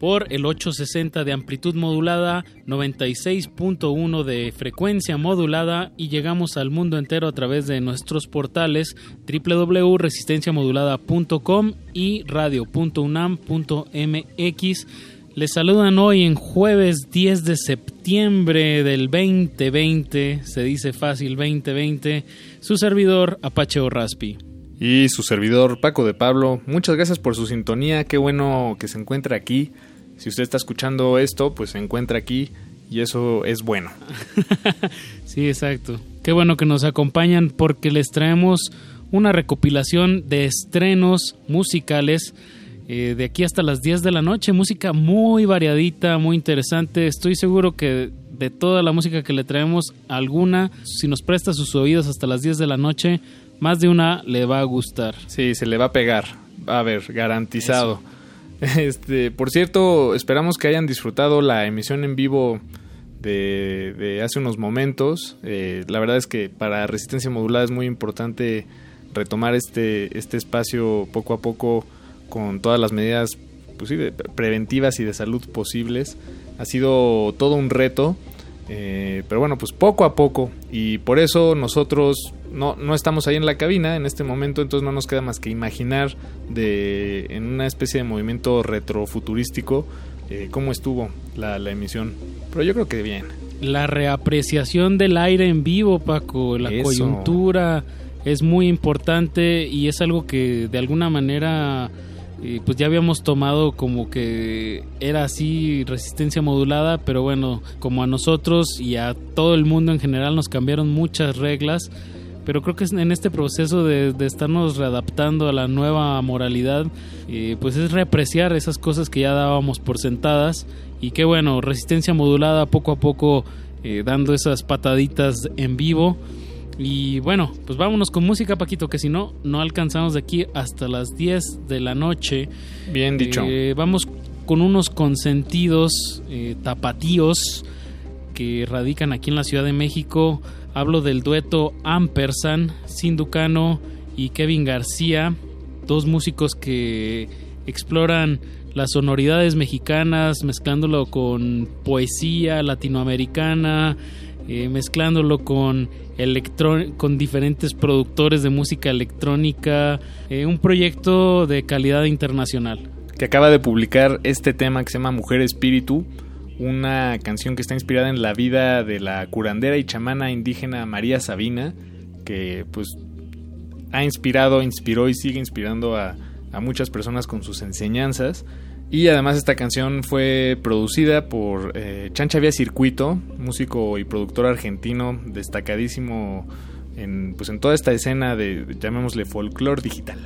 por el 860 de amplitud modulada, 96.1 de frecuencia modulada y llegamos al mundo entero a través de nuestros portales www.resistenciamodulada.com y radio.unam.mx. Les saludan hoy en jueves 10 de septiembre del 2020, se dice fácil 2020, su servidor Apache Raspi. Y su servidor Paco de Pablo, muchas gracias por su sintonía, qué bueno que se encuentra aquí. Si usted está escuchando esto, pues se encuentra aquí y eso es bueno. sí, exacto. Qué bueno que nos acompañan porque les traemos una recopilación de estrenos musicales eh, de aquí hasta las 10 de la noche. Música muy variadita, muy interesante. Estoy seguro que de toda la música que le traemos, alguna, si nos presta sus oídos hasta las 10 de la noche, más de una le va a gustar. Sí, se le va a pegar. A ver, garantizado. Este, por cierto, esperamos que hayan disfrutado la emisión en vivo de, hace unos momentos. Eh, la verdad es que para resistencia modulada es muy importante retomar este, este espacio poco a poco con todas las medidas pues preventivas y de salud posibles. Ha sido todo un reto, eh, pero bueno, pues poco a poco y por eso nosotros no, no estamos ahí en la cabina en este momento, entonces no nos queda más que imaginar de, en una especie de movimiento retrofuturístico eh, cómo estuvo la, emisión. Pero yo creo que bien. La reapreciación del aire en vivo, Paco, la coyuntura es muy importante y es algo que de alguna manera eh, pues ya habíamos tomado como que era así resistencia modulada, pero bueno, como a nosotros y a todo el mundo en general nos cambiaron muchas reglas pero creo que en este proceso de, estarnos readaptando a la nueva moralidad, eh, pues es reapreciar esas cosas que ya dábamos por sentadas y que bueno, resistencia modulada poco a poco eh, dando esas pataditas en vivo. Y bueno, pues vámonos con música, Paquito, que si no, no alcanzamos de aquí hasta las 10 de la noche. Bien dicho. Eh, vamos con unos consentidos tapatíos que radican aquí en la Ciudad de México. Hablo del dueto Ampersand, Sinducano y Kevin García, dos músicos que exploran las sonoridades mexicanas, mezclándolo con poesía latinoamericana, eh, mezclándolo con, con diferentes productores de música electrónica, eh, un proyecto de calidad internacional. Que acaba de publicar este tema que se llama Mujer Espíritu, una canción que está inspirada en la vida de la curandera y chamana indígena María Sabina, que pues ha inspirado, inspiró y sigue inspirando a, muchas personas con sus enseñanzas. Y además esta canción fue producida por eh, Chancha Vía Circuito, músico y productor argentino destacadísimo en, pues en toda esta escena de, llamémosle, folclore digital.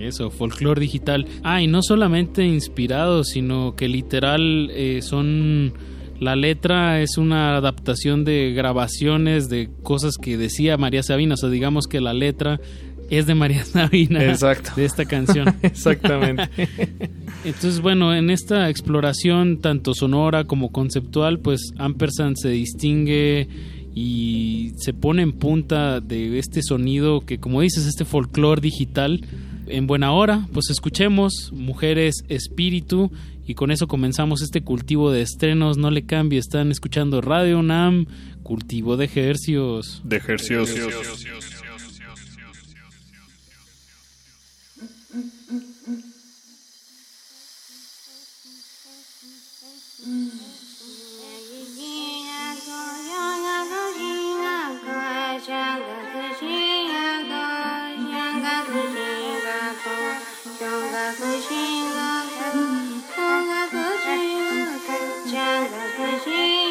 Eso, folclore digital. Ah, y no solamente inspirados, sino que literal eh, son... La letra es una adaptación de grabaciones de cosas que decía María Sabina. O sea, digamos que la letra es de María Sabina. Exacto. De esta canción. Exactamente. Entonces, bueno, en esta exploración, tanto sonora como conceptual, pues Ampersand se distingue y se pone en punta de este sonido que, como dices, este folclore digital en buena hora, pues escuchemos Mujeres Espíritu y con eso comenzamos este cultivo de estrenos. No le cambie, están escuchando Radio Nam, cultivo de ejercios. De ejercios. 小学進学中学進学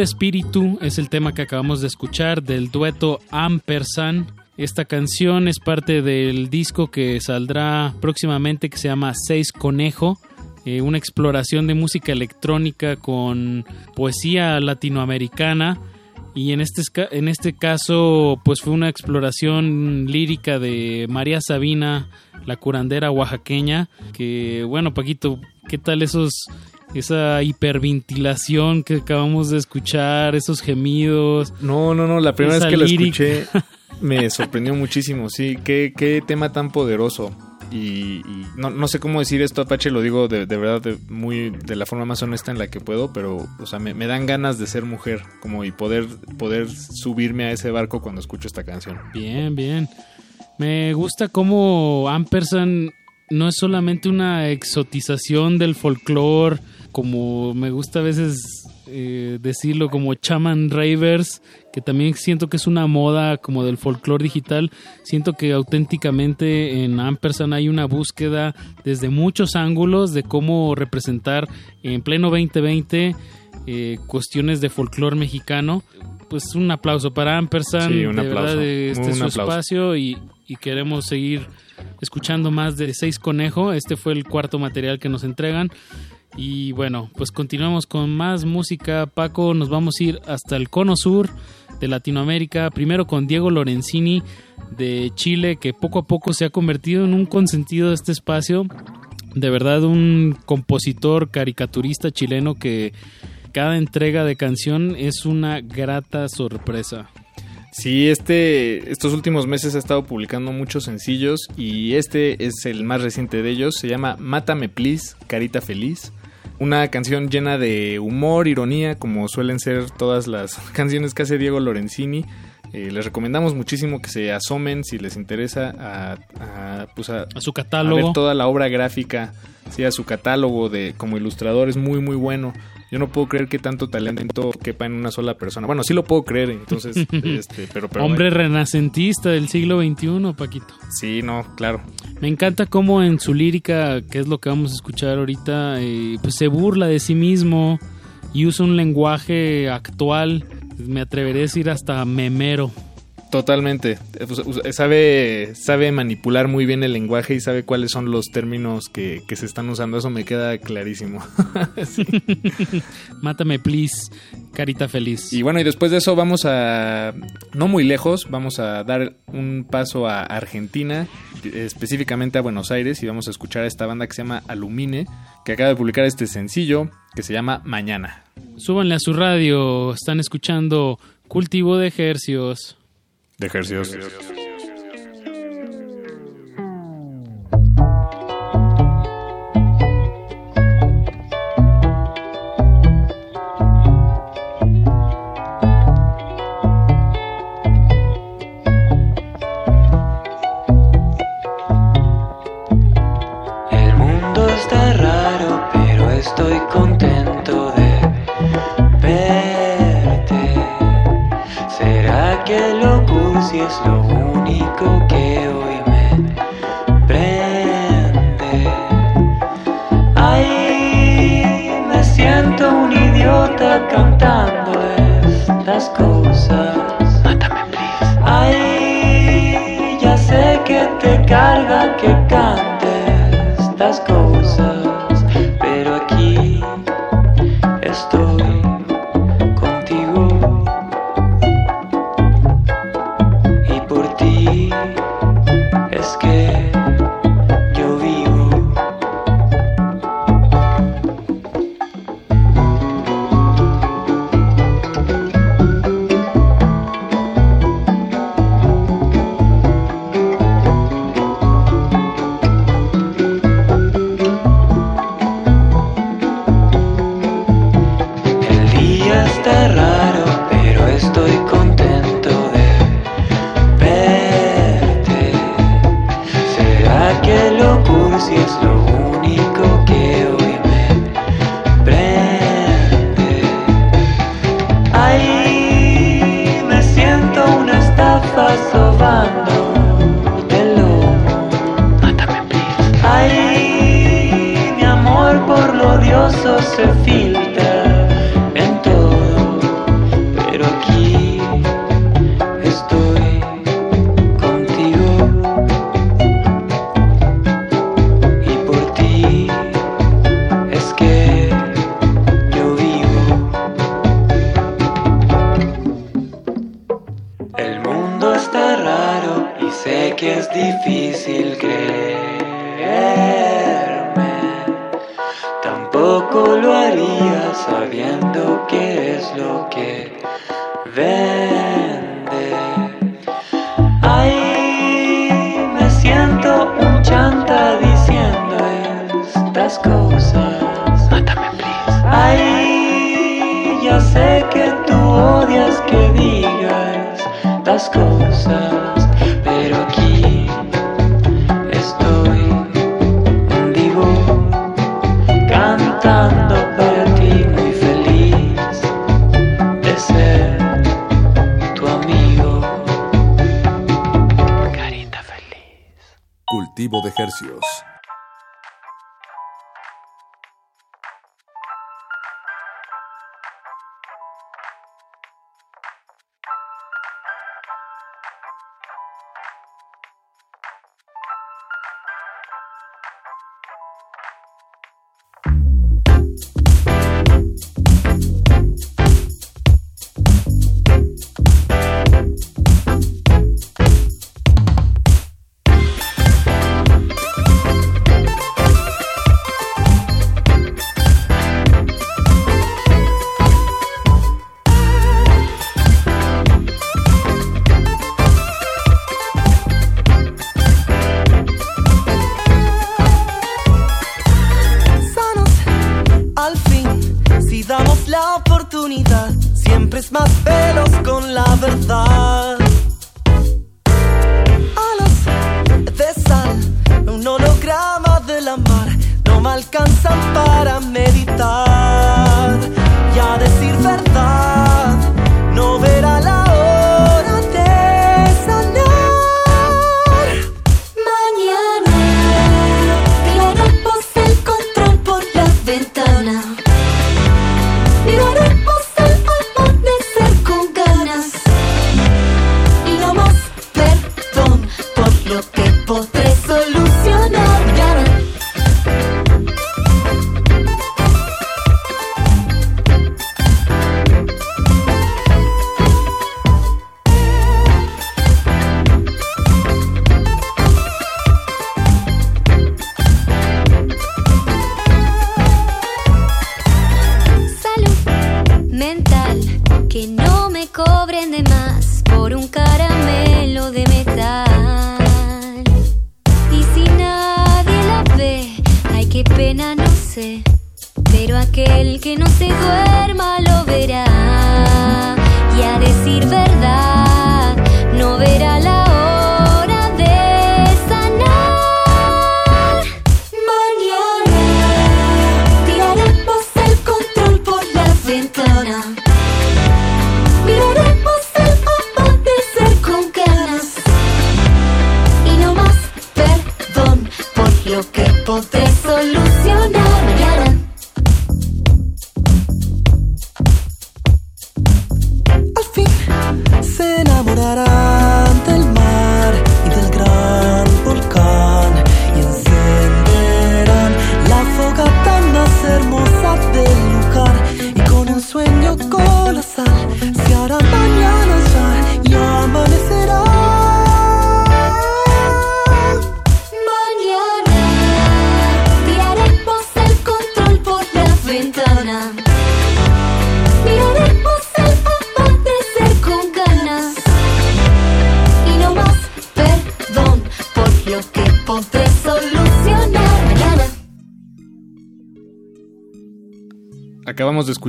Espíritu es el tema que acabamos de escuchar del dueto Ampersand. Esta canción es parte del disco que saldrá próximamente que se llama Seis Conejo, eh, una exploración de música electrónica con poesía latinoamericana y en este, en este caso pues fue una exploración lírica de María Sabina, la curandera oaxaqueña, que bueno Paquito, ¿qué tal esos esa hiperventilación que acabamos de escuchar, esos gemidos? No, no, no, la primera vez que lo escuché me sorprendió muchísimo, sí, qué, qué tema tan poderoso y, no, no, sé cómo decir esto, Apache, lo digo de, verdad de, muy de la forma más honesta en la que puedo, pero o sea, me, dan ganas de ser mujer como y poder, poder subirme a ese barco cuando escucho esta canción. Bien, bien. Me gusta cómo Ampersand no es solamente una exotización del folclore, como me gusta a veces eh, decirlo como chaman ravers, que también siento que es una moda como del folclore digital. Siento que auténticamente en Ampersand hay una búsqueda desde muchos ángulos de cómo representar en pleno 2020 eh, cuestiones de folclore mexicano. Pues un aplauso para Ampersand, de verdad este es su espacio y, y queremos seguir escuchando más de Seis Conejo. Este fue el cuarto material que nos entregan. Y bueno, pues continuamos con más música. Paco, nos vamos a ir hasta el cono sur de Latinoamérica. Primero con Diego Lorenzini de Chile, que poco a poco se ha convertido en un consentido de este espacio. De verdad, un compositor caricaturista chileno que cada entrega de canción es una grata sorpresa. Sí, este, estos últimos meses ha estado publicando muchos sencillos y este es el más reciente de ellos. Se llama Mátame Please, Carita Feliz. Una canción llena de humor, ironía, como suelen ser todas las canciones que hace Diego Lorenzini. Eh, les recomendamos muchísimo que se asomen si les interesa a, pues a, su catálogo. A ver toda la obra gráfica, sí, a su catálogo de como ilustrador es muy muy bueno. Yo no puedo creer que tanto talento quepa en una sola persona. Bueno, sí lo puedo creer, entonces, este, pero, Hombre renacentista del siglo XXI, Paquito. Sí, no, claro. Me encanta cómo en su lírica, que es lo que vamos a escuchar ahorita, eh, pues se burla de sí mismo y usa un lenguaje actual, me atreveré a decir hasta memero. Totalmente. Sabe, sabe manipular muy bien el lenguaje y sabe cuáles son los términos que, se están usando. Eso me queda clarísimo. Mátame, please, carita feliz. Y bueno, y después de eso vamos a, no muy lejos, vamos a dar un paso a Argentina, específicamente a Buenos Aires, y vamos a escuchar a esta banda que se llama Alumine, que acaba de publicar este sencillo que se llama Mañana. Súbanle a su radio, están escuchando Cultivo de Ejercios de ejercicios. Es lo único que hoy me prende. Ay, me siento un idiota cantando estas cosas. Mátame, please. Ay, ya sé que te carga que cante estas cosas. thought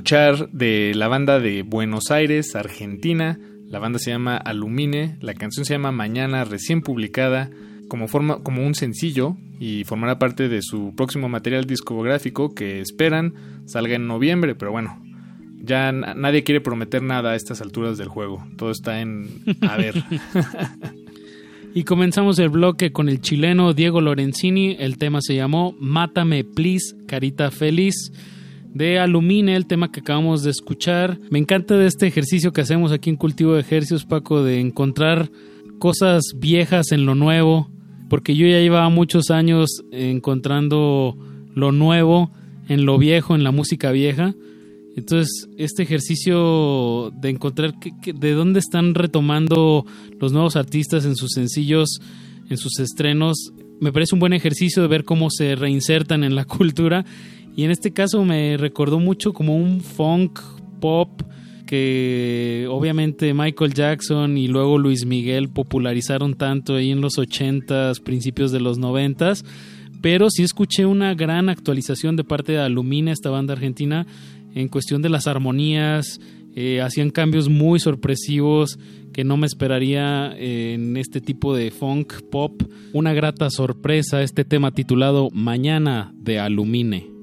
de la banda de Buenos Aires, Argentina. La banda se llama Alumine, la canción se llama Mañana, recién publicada como, forma, como un sencillo y formará parte de su próximo material discográfico que esperan salga en noviembre, pero bueno, ya nadie quiere prometer nada a estas alturas del juego, todo está en a ver. y comenzamos el bloque con el chileno Diego Lorenzini, el tema se llamó Mátame, please, carita feliz de Alumine, el tema que acabamos de escuchar. Me encanta de este ejercicio que hacemos aquí en Cultivo de Ejercicios, Paco, de encontrar cosas viejas en lo nuevo, porque yo ya llevaba muchos años encontrando lo nuevo en lo viejo, en la música vieja. Entonces, este ejercicio de encontrar de dónde están retomando los nuevos artistas en sus sencillos, en sus estrenos, me parece un buen ejercicio de ver cómo se reinsertan en la cultura. Y en este caso me recordó mucho como un funk pop que obviamente Michael Jackson y luego Luis Miguel popularizaron tanto ahí en los 80s, principios de los 90s. Pero sí escuché una gran actualización de parte de Alumina, esta banda argentina, en cuestión de las armonías. Eh, hacían cambios muy sorpresivos que no me esperaría en este tipo de funk pop. Una grata sorpresa este tema titulado Mañana de Alumine.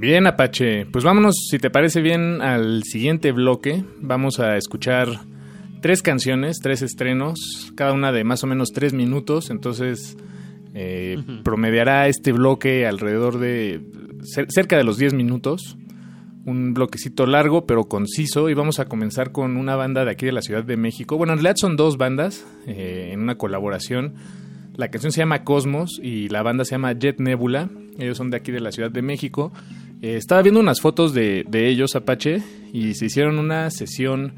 Bien, Apache. Pues vámonos, si te parece bien, al siguiente bloque. Vamos a escuchar tres canciones, tres estrenos, cada una de más o menos tres minutos. Entonces, eh, promediará este bloque alrededor de cerca de los diez minutos un bloquecito largo pero conciso y vamos a comenzar con una banda de aquí de la Ciudad de México. Bueno, en realidad son dos bandas eh, en una colaboración. La canción se llama Cosmos y la banda se llama Jet Nebula. Ellos son de aquí de la Ciudad de México. Eh, estaba viendo unas fotos de, de, ellos, Apache, y se hicieron una sesión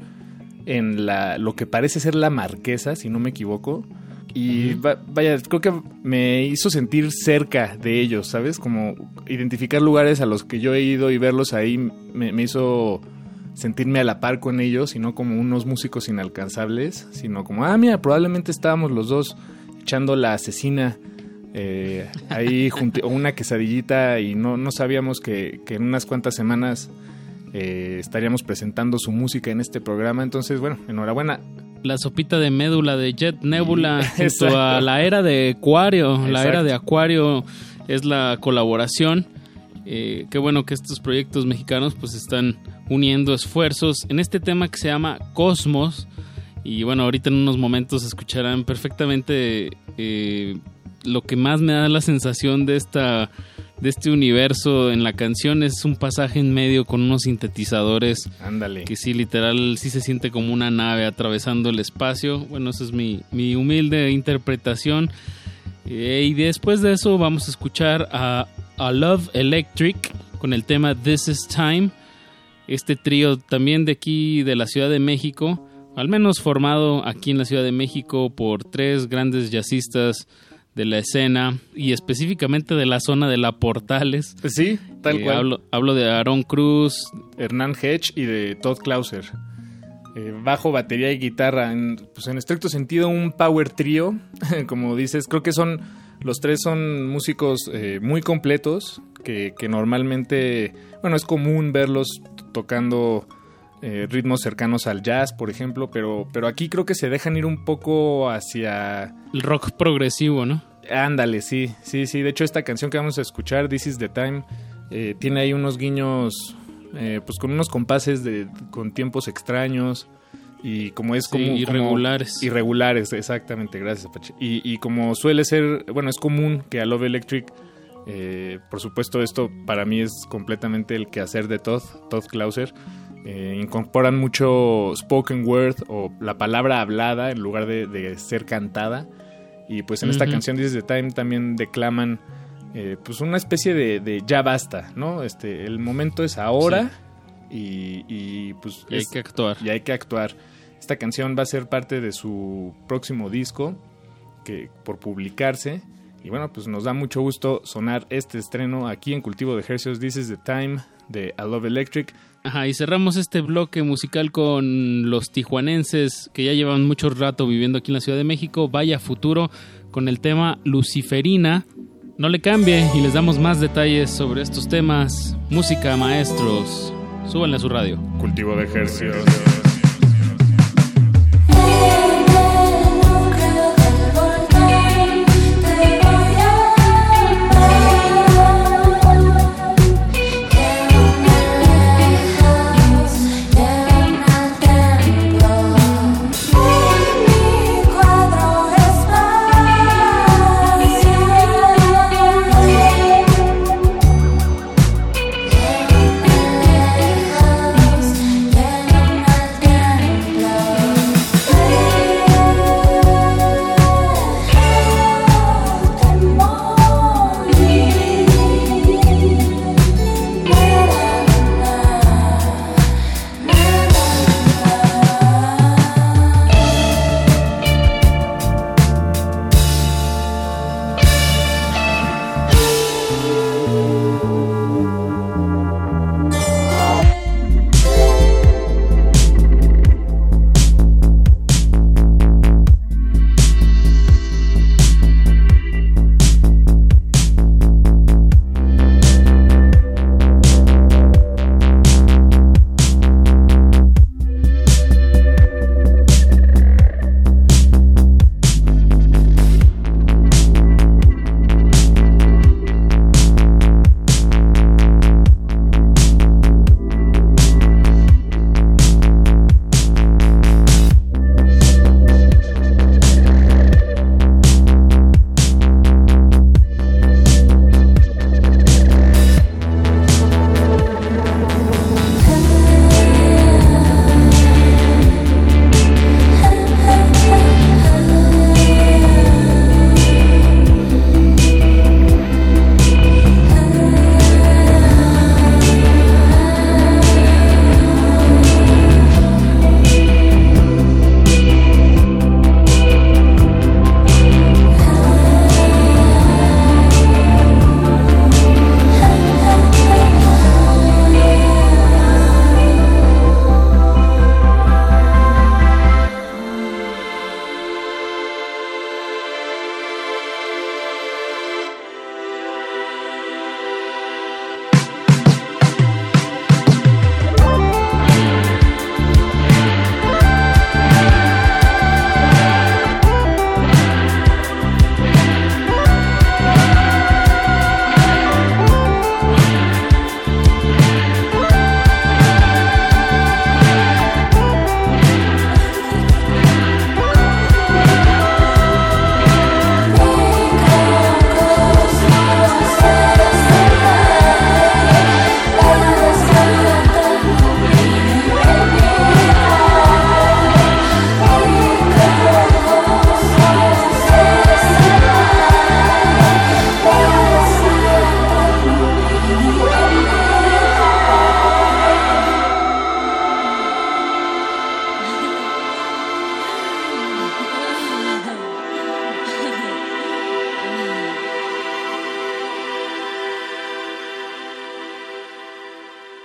en la, lo que parece ser la Marquesa, si no me equivoco. Y vaya, creo que me hizo sentir cerca de ellos, ¿sabes? Como identificar lugares a los que yo he ido y verlos ahí me, hizo sentirme a la par con ellos y no como unos músicos inalcanzables, sino como, ah, mira, probablemente estábamos los dos echando la asesina eh, ahí una quesadillita y no, no sabíamos que, que en unas cuantas semanas eh, estaríamos presentando su música en este programa. Entonces, bueno, enhorabuena la sopita de médula de Jet Nebula junto a la era de Acuario. La era de Acuario es la colaboración. Eh, qué bueno que estos proyectos mexicanos pues están uniendo esfuerzos en este tema que se llama Cosmos. Y bueno, ahorita en unos momentos escucharán perfectamente eh, lo que más me da la sensación de esta de este universo en la canción es un pasaje en medio con unos sintetizadores. Ándale. Que sí, literal, sí se siente como una nave atravesando el espacio. Bueno, esa es mi, mi humilde interpretación. Eh, y después de eso vamos a escuchar a, a Love Electric con el tema This Is Time. Este trío también de aquí, de la Ciudad de México. Al menos formado aquí en la Ciudad de México por tres grandes jazzistas de la escena y específicamente de la zona de la Portales. Sí, tal eh, cual. Hablo, hablo, de Aaron Cruz, Hernán Hedge y de Todd Clauser. Eh, bajo, batería y guitarra. En, pues en estricto sentido, un power trio. Como dices, creo que son. Los tres son músicos eh, muy completos. Que, que, normalmente. Bueno, es común verlos tocando. Ritmos cercanos al jazz, por ejemplo, pero, pero aquí creo que se dejan ir un poco hacia... El rock progresivo, ¿no? Ándale, sí, sí, sí. De hecho, esta canción que vamos a escuchar, This is the Time, eh, tiene ahí unos guiños, eh, pues con unos compases de, con tiempos extraños y como es como... irregulares. irregulares, exactamente, gracias Apache. Y, y, como suele ser, bueno, es común que a Love Electric, eh, por supuesto esto para mí es completamente el quehacer de Todd, Todd Clauser, eh, incorporan mucho spoken word o la palabra hablada en lugar de, de ser cantada. Y pues en esta canción This the Time también declaman eh, pues una especie de, ya basta, ¿no? Este, el momento es ahora y, pues... hay que actuar. Y hay que actuar. Esta canción va a ser parte de su próximo disco que por publicarse. Y bueno, pues nos da mucho gusto sonar este estreno aquí en Cultivo de Ejercicios. This is the Time de I Love Electric. Ajá, y cerramos este bloque musical con los tijuanenses que ya llevan mucho rato viviendo aquí en la Ciudad de México. Vaya futuro con el tema Luciferina. No le cambie y les damos más detalles sobre estos temas. Música, maestros. Súbanle a su radio. Cultivo de ejercicios.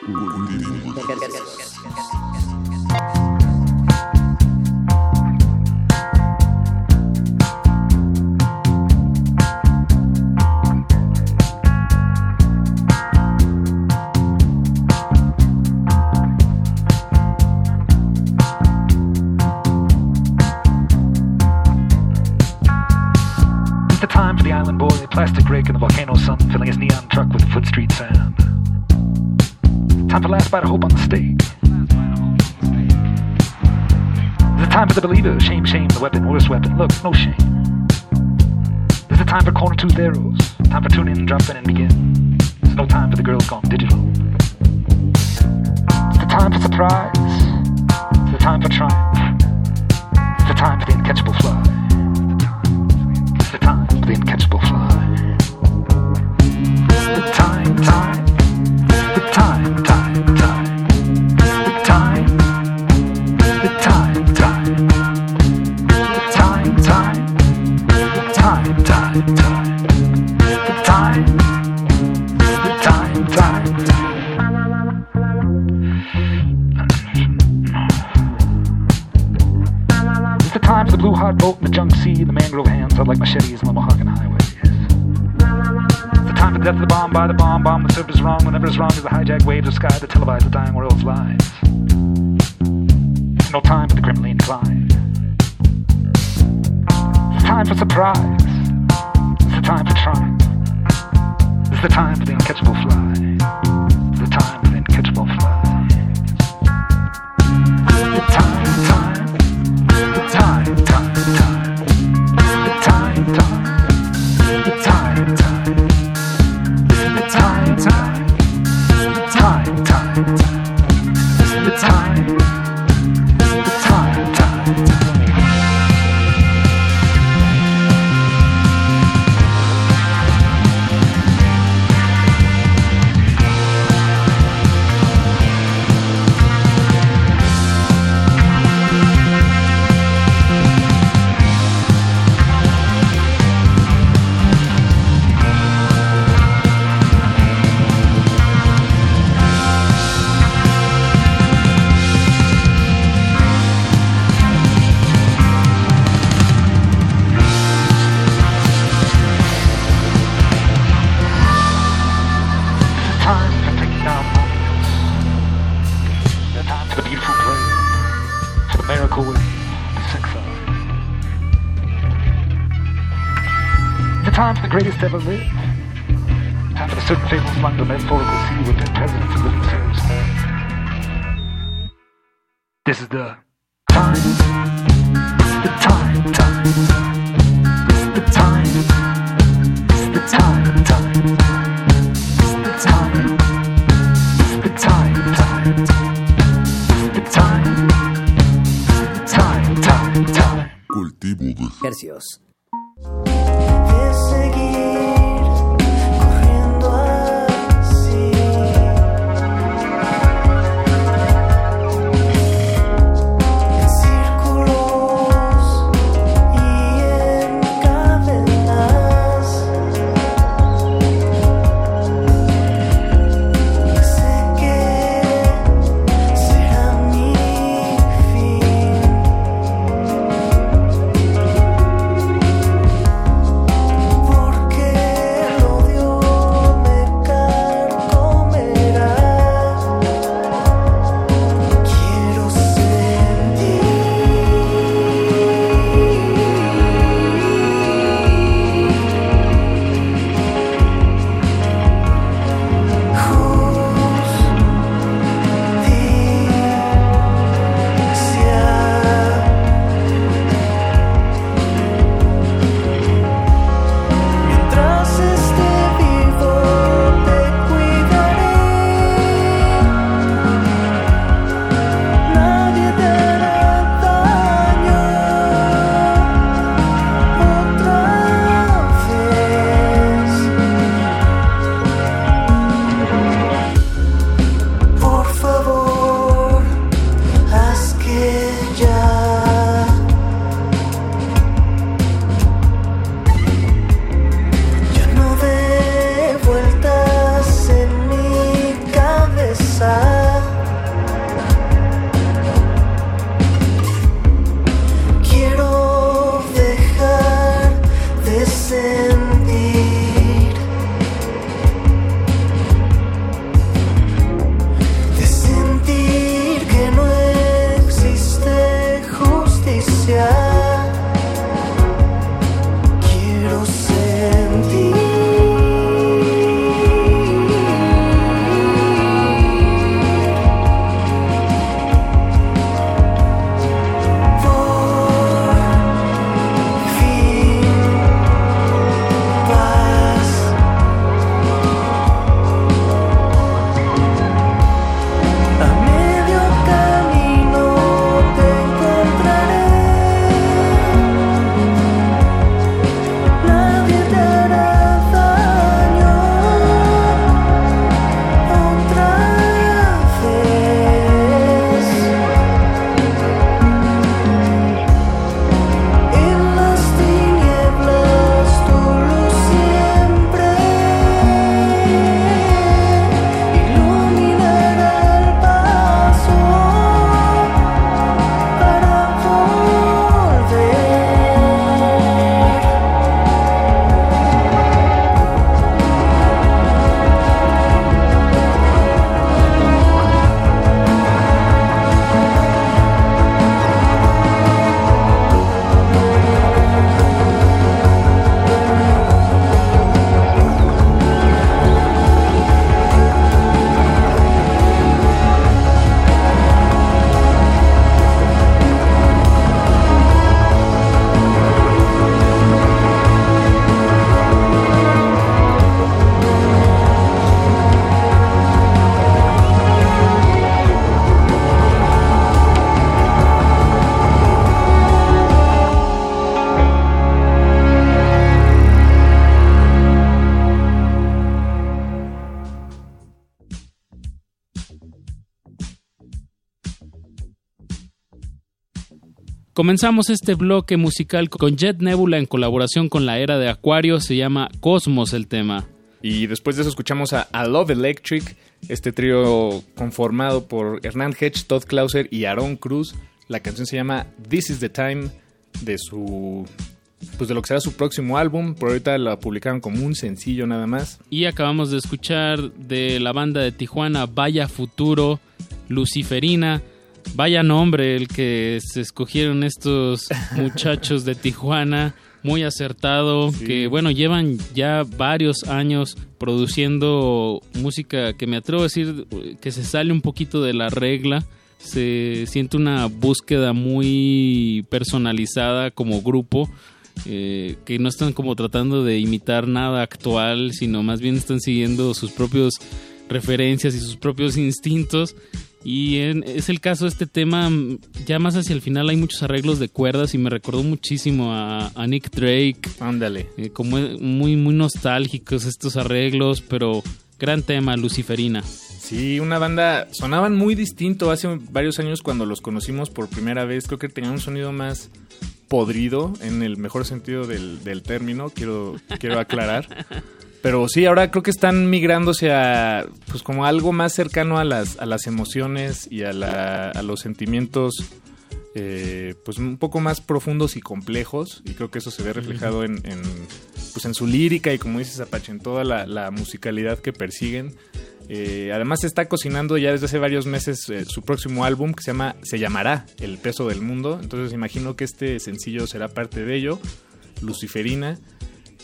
Cultivos. by the hope on the stake. There's a time for the believer. Shame, shame, the weapon, worst weapon. Look, no shame. There's a time for corner tooth arrows. Time for tuning, dropping, and begin. There's no time for the girls gone digital. It's the time for surprise. It's the time for triumph. It's the time for the uncatchable fly. It's the time for the uncatchable fly. Comenzamos este bloque musical con Jet Nebula en colaboración con la era de Acuario, se llama Cosmos el tema. Y después de eso escuchamos a, a Love Electric, este trío conformado por Hernán Hedge, Todd Clauser y Aaron Cruz. La canción se llama This is the Time de su pues de lo que será su próximo álbum. Por ahorita la publicaron como un sencillo nada más. Y acabamos de escuchar de la banda de Tijuana Vaya Futuro, Luciferina. Vaya nombre el que se escogieron estos muchachos de Tijuana. Muy acertado, que bueno, llevan ya varios años produciendo música que me atrevo a decir que se sale un poquito de la regla se siente una búsqueda muy personalizada como grupo. Eh, que no están como tratando de imitar nada actual, sino más bien están siguiendo sus propios referencias y sus propios instintos. Y es el caso de este tema, ya más hacia el final hay muchos arreglos de cuerdas y me recordó muchísimo a, Nick Drake. Ándale. Eh, como muy, muy nostálgicos estos arreglos, pero gran tema, Luciferina. Sí, una banda, sonaban muy distinto hace varios años cuando los conocimos por primera vez, creo que tenían un sonido más podrido en el mejor sentido del, del término, quiero, quiero aclarar. Pero sí, ahora creo que están migrándose a, pues como algo más cercano a las, a las emociones y a, la, a los sentimientos, eh, pues un poco más profundos y complejos. Y creo que eso se ve reflejado en, en pues en su lírica y como dices Apache, en toda la, musicalidad que persiguen. Eh, además está cocinando ya desde hace varios meses eh, su próximo álbum que se llama se llamará El peso del mundo. Entonces imagino que este sencillo será parte de ello. Luciferina.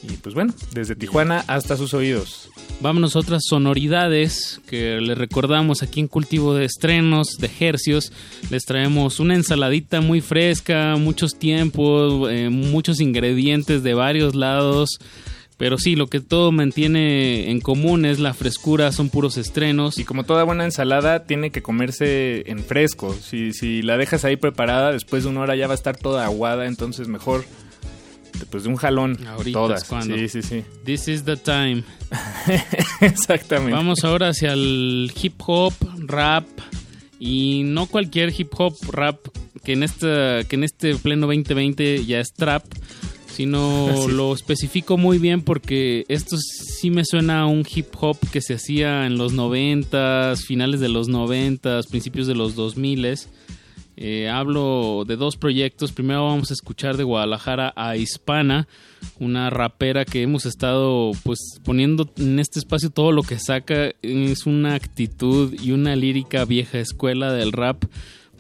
Y pues bueno, desde Tijuana hasta sus oídos. Vámonos a otras sonoridades que les recordamos aquí en Cultivo de Estrenos, de Hercios. Les traemos una ensaladita muy fresca, muchos tiempos, eh, muchos ingredientes de varios lados. Pero sí, lo que todo mantiene en común es la frescura, son puros estrenos. Y como toda buena ensalada, tiene que comerse en fresco. Si, si la dejas ahí preparada, después de una hora ya va a estar toda aguada, entonces mejor después de un jalón. Ahorita todas. cuando. Sí, sí, sí. This is the time. Exactamente. Vamos ahora hacia el hip hop, rap y no cualquier hip hop, rap que en esta que en este pleno 2020 ya es trap sino lo especifico muy bien porque esto sí me suena a un hip hop que se hacía en los noventas, finales de los noventas, principios de los dos miles. Eh, hablo de dos proyectos. Primero vamos a escuchar de Guadalajara a Hispana, una rapera que hemos estado pues poniendo en este espacio todo lo que saca. Es una actitud y una lírica vieja escuela del rap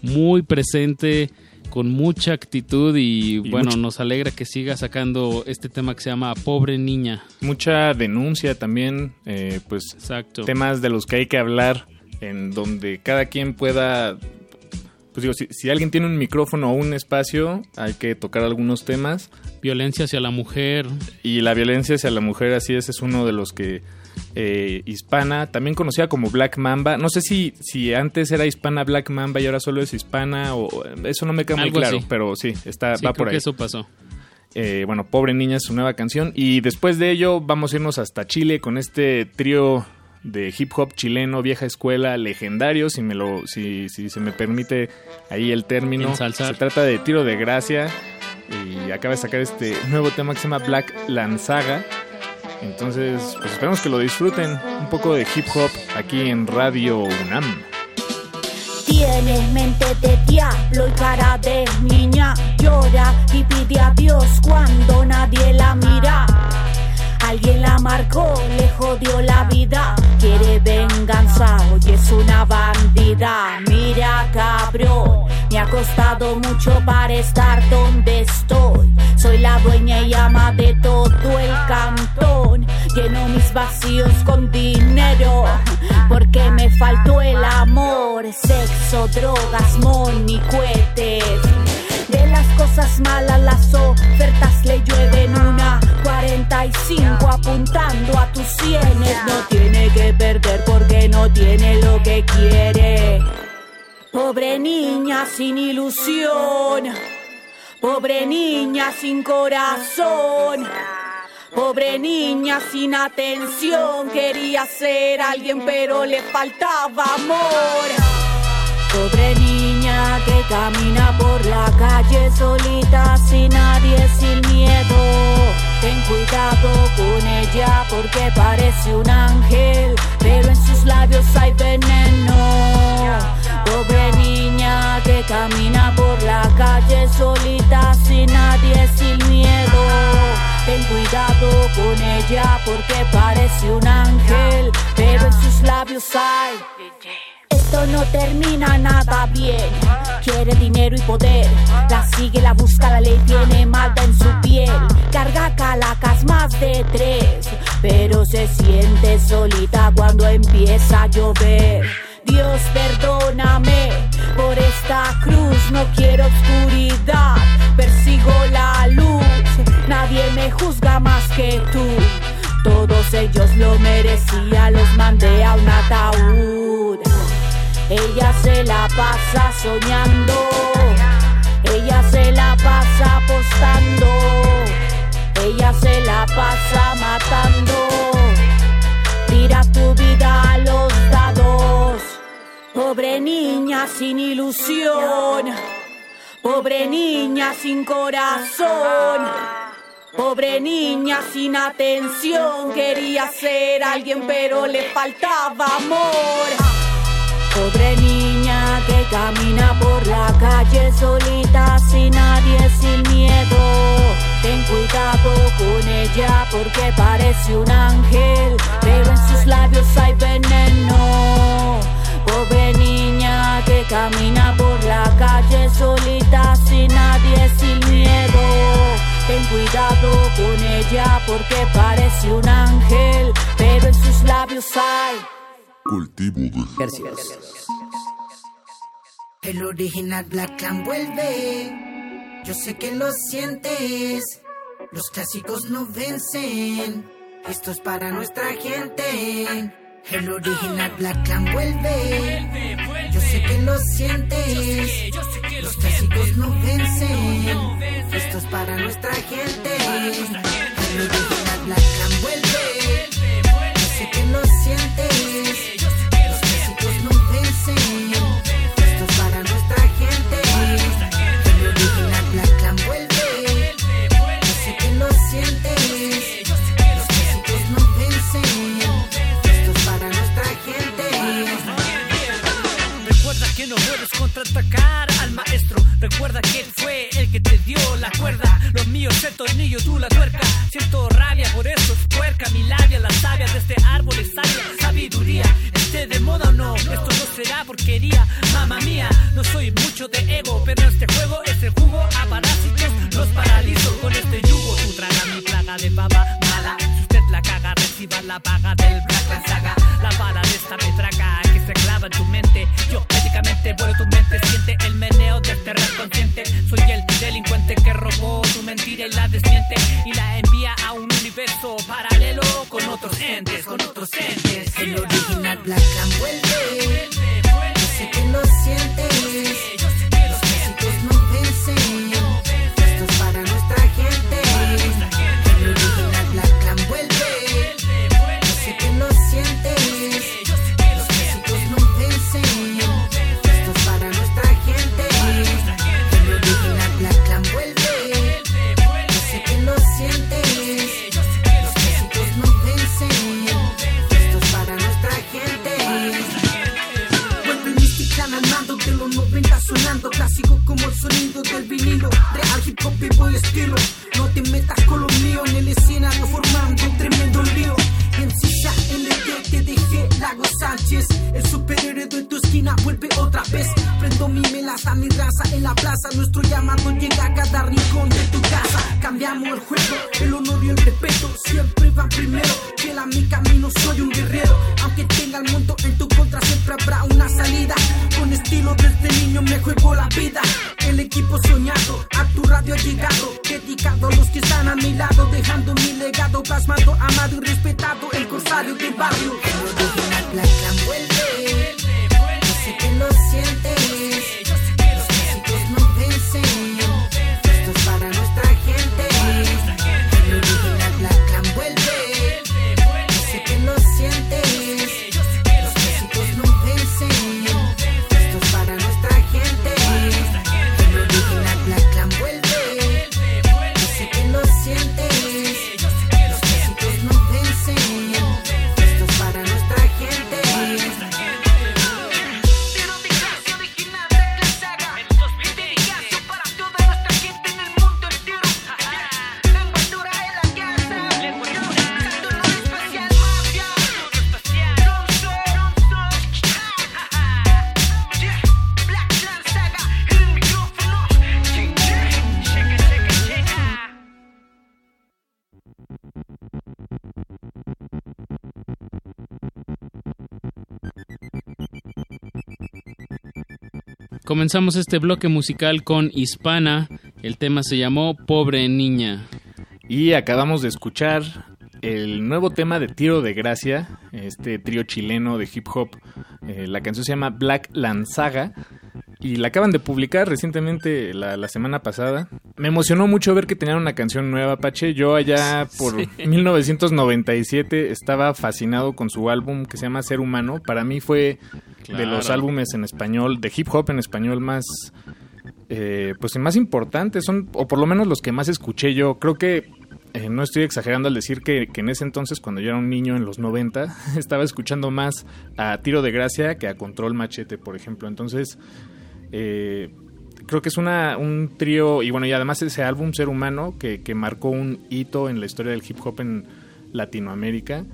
muy presente con mucha actitud y, bueno, nos alegra que siga sacando este tema que se llama Pobre Niña. Mucha denuncia también, eh, pues Exacto. temas de los que hay que hablar, en donde cada quien pueda, pues digo, si, si alguien tiene un micrófono o un espacio, hay que tocar algunos temas. Violencia hacia la mujer. Y la violencia hacia la mujer, así es, es uno de los que eh, hispana, también conocida como Black Mamba. No sé si, si antes era hispana Black Mamba y ahora solo es hispana o eso no me queda muy Algo claro, así. pero sí, está, Sí, va creo por que ahí. eso pasó. Eh, bueno, Pobre Niña es su nueva canción y después de ello vamos a irnos hasta Chile con este trío de hip hop chileno, vieja escuela, legendario, si me lo, si, si se me permite ahí el término. Ensalzar. Se trata de Tiro de Gracia y acaba de sacar este nuevo tema que se llama Black Lanzaga. Entonces, pues esperamos que lo disfruten un poco de hip hop aquí en Radio UNAM. Tienes mente de diablo y cara de niña. Llora y pide a Dios cuando nadie la mira. Alguien la marcó, le jodió la vida. Quiere venganza, hoy es una bandida. Mira, cabrón, me ha costado mucho para estar donde estoy. Soy la dueña y ama de todo el cantón. Lleno mis vacíos con dinero, porque me faltó el amor. Sexo, drogas, money, cohetes. De las cosas malas las ofertas le llueven una 45 apuntando a tus sienes. No tiene que perder porque no tiene lo que quiere. Pobre niña sin ilusión. Pobre niña sin corazón. Pobre niña sin atención. Quería ser alguien pero le faltaba amor. Pobre niña niña que camina por la calle solita, sin nadie, sin miedo. Ten cuidado con ella porque parece un ángel, pero en sus labios hay veneno. Pobre niña que camina por la calle solita, sin nadie, sin miedo. Ten cuidado con ella porque parece un ángel, pero en sus labios hay esto no termina nada bien. Quiere dinero y poder. La sigue, la busca, la ley tiene malta en su piel. Carga calacas más de tres. Pero se siente solita cuando empieza a llover. Dios perdóname por esta cruz. No quiero oscuridad. Persigo la luz. Nadie me juzga más que tú. Todos ellos lo merecía, los mandé a un ataúd. Ella se la pasa soñando, ella se la pasa apostando, ella se la pasa matando. Tira tu vida a los dados, pobre niña sin ilusión, pobre niña sin corazón. Pobre niña sin atención, quería ser alguien pero le faltaba amor. Pobre niña que camina por la calle solita, sin nadie, sin miedo. Ten cuidado con ella porque parece un ángel, pero en sus labios hay veneno. Pobre niña que camina por la calle solita, sin nadie, sin miedo. Ten cuidado con ella porque parece un ángel, pero en sus labios hay Cultivo de Gracias. El original Black Clan vuelve. Yo sé que lo sientes. Los clásicos no vencen. Esto es para nuestra gente. El original Black Clan vuelve. Yo sé que lo sientes. Los clásicos no vencen. Esto es para nuestra gente. El original Black Clan vuelve. Yo sé que lo sientes. Recuerda que fue el que te dio la cuerda. Los míos el tornillo, tú la tuerca. Siento rabia, por eso es puerca mi labia. La savia de este árbol es sabia, sabiduría. Esté de moda o no, esto no será porquería. Mamá mía, no soy mucho de ego, pero este juego es el jugo a parásitos. Los paralizo con este yugo. Tú traga mi plaga de baba mala. Si usted la caga, reciba la paga del Comenzamos este bloque musical con Hispana. El tema se llamó Pobre Niña. Y acabamos de escuchar el nuevo tema de Tiro de Gracia, este trío chileno de hip hop. Eh, la canción se llama Black Lanzaga y la acaban de publicar recientemente la, semana pasada. Me emocionó mucho ver que tenían una canción nueva, Pache. Yo allá por 1997 estaba fascinado con su álbum que se llama Ser Humano. Para mí fue de los álbumes en español, de hip hop en español más... Eh, pues más importantes, son, o por lo menos los que más escuché yo. Creo que eh, no estoy exagerando al decir que, en ese entonces, cuando yo era un niño en los 90, estaba escuchando más a Tiro de Gracia que a Control Machete, por ejemplo. Entonces, eh, creo que es una, un trío, y bueno, y además ese álbum Ser Humano, que, marcó un hito en la historia del hip hop en Latinoamérica.